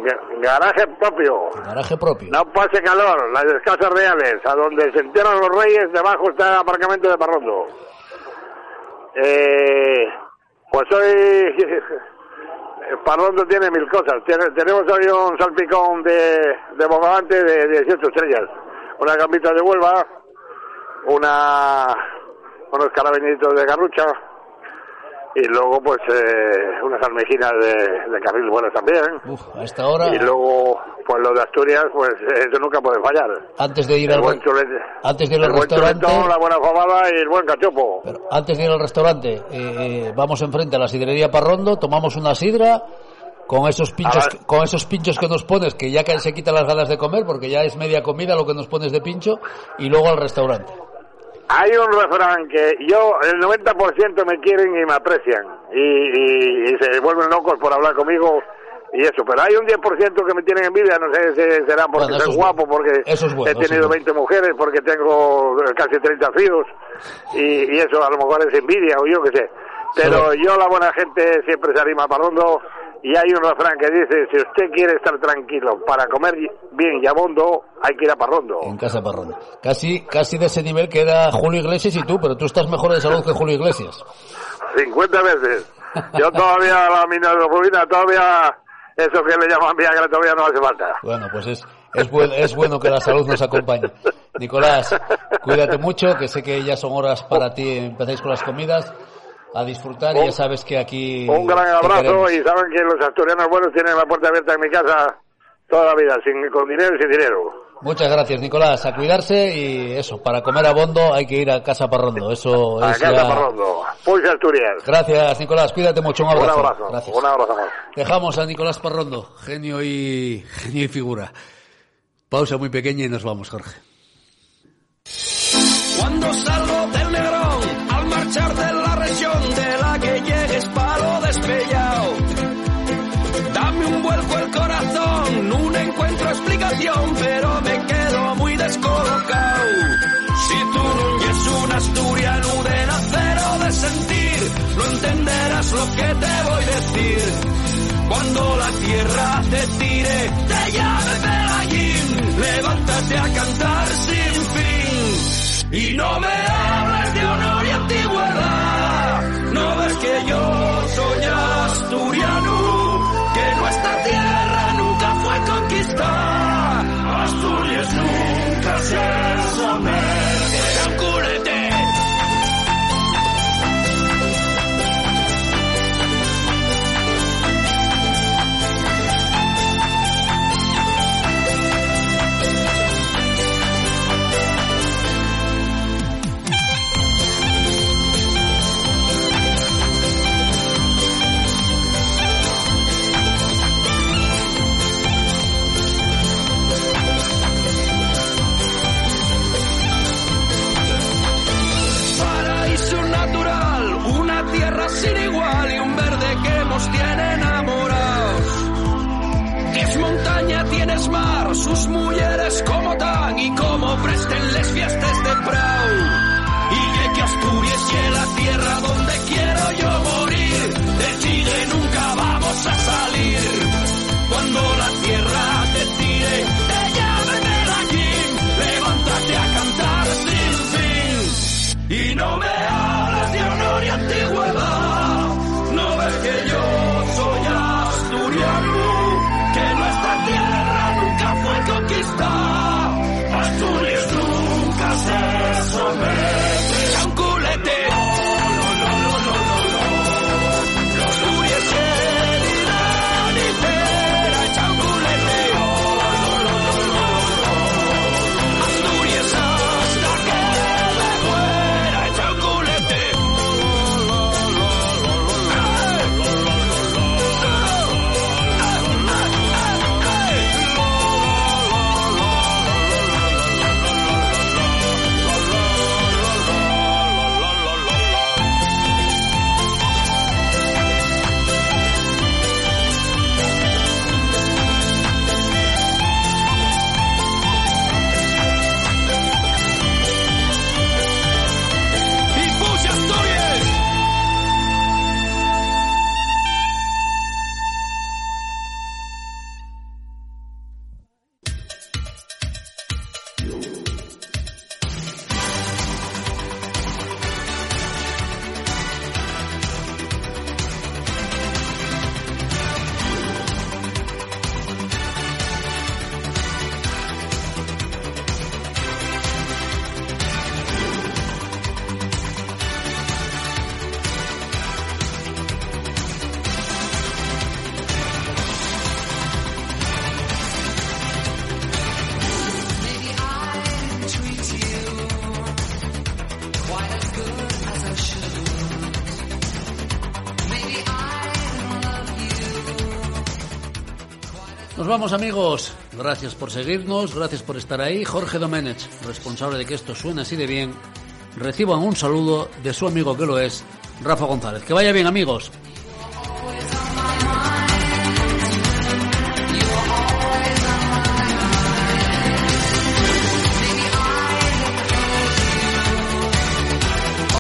Ga- Garaje propio. Garaje propio. No pase calor, las casas reales, a donde se entierran los reyes, debajo está el aparcamiento de Parrondo. Eh, pues hoy (laughs) Parrondo tiene mil cosas. Tiene- tenemos hoy un salpicón de, de bogavante de 18 estrellas, una gambita de Huelva, una unos carabinitos de garrucha y luego pues eh, unas almejinas de, de carril buenas también. A esta hora, Y luego, pues lo de Asturias, pues eso nunca puede fallar. antes de ir El al, buen chulete, antes de ir al el buen restaurante, chuletón, la buena fabada y el buen cachopo. antes de ir al restaurante, eh, eh, vamos enfrente a la sidrería Parrondo, tomamos una sidra con esos pinchos, ver. con esos pinchos que nos pones, que ya que se quitan las ganas de comer, porque ya es media comida lo que nos pones de pincho, y luego al restaurante. Hay un refrán que yo, el 90% me quieren y me aprecian y, y- y se vuelven locos por hablar conmigo y eso, pero hay un 10% que me tienen envidia, no sé si será porque Bueno, soy es guapo, porque Eso es bueno, he tenido bueno. 20 mujeres, porque tengo casi 30 fíos y, y eso a lo mejor es envidia o yo qué sé. Pero yo, la buena gente, siempre se anima a Parrondo. Y hay un refrán que dice, si usted quiere estar tranquilo para comer bien y abondo, hay que ir a Parrondo. En casa Parrondo. Casi, casi de ese nivel que era Julio Iglesias y tú, pero tú estás mejor de salud que Julio Iglesias. 50 veces. Yo todavía, la minodrofobina, todavía, eso que le llaman Viagra, todavía no hace falta. Bueno, pues es, es, buen- es bueno que la salud nos acompañe. Nicolás, cuídate mucho, que sé que ya son horas para ti, empezáis con las comidas, a disfrutar y ya sabes que aquí... Un gran abrazo y saben que los asturianos buenos tienen la puerta abierta en mi casa toda la vida, sin, con dinero y sin dinero. Muchas gracias, Nicolás. A cuidarse y eso, para comer a Bondo hay que ir a Casa Parrondo. Eso A es casa ya- Parrondo. Pulse Asturias. Gracias, Nicolás. Cuídate mucho. Un Un abrazo. abrazo. Gracias. Un abrazo más. Dejamos a Nicolás Parrondo, genio y, genio y figura. Pausa muy pequeña y nos vamos, Jorge. Cuando Y no me amigos, gracias por seguirnos, gracias por estar ahí. Jorge Domenech, responsable de que esto suene así de bien, reciban un saludo de su amigo que lo es, Rafa González. Que vaya bien amigos.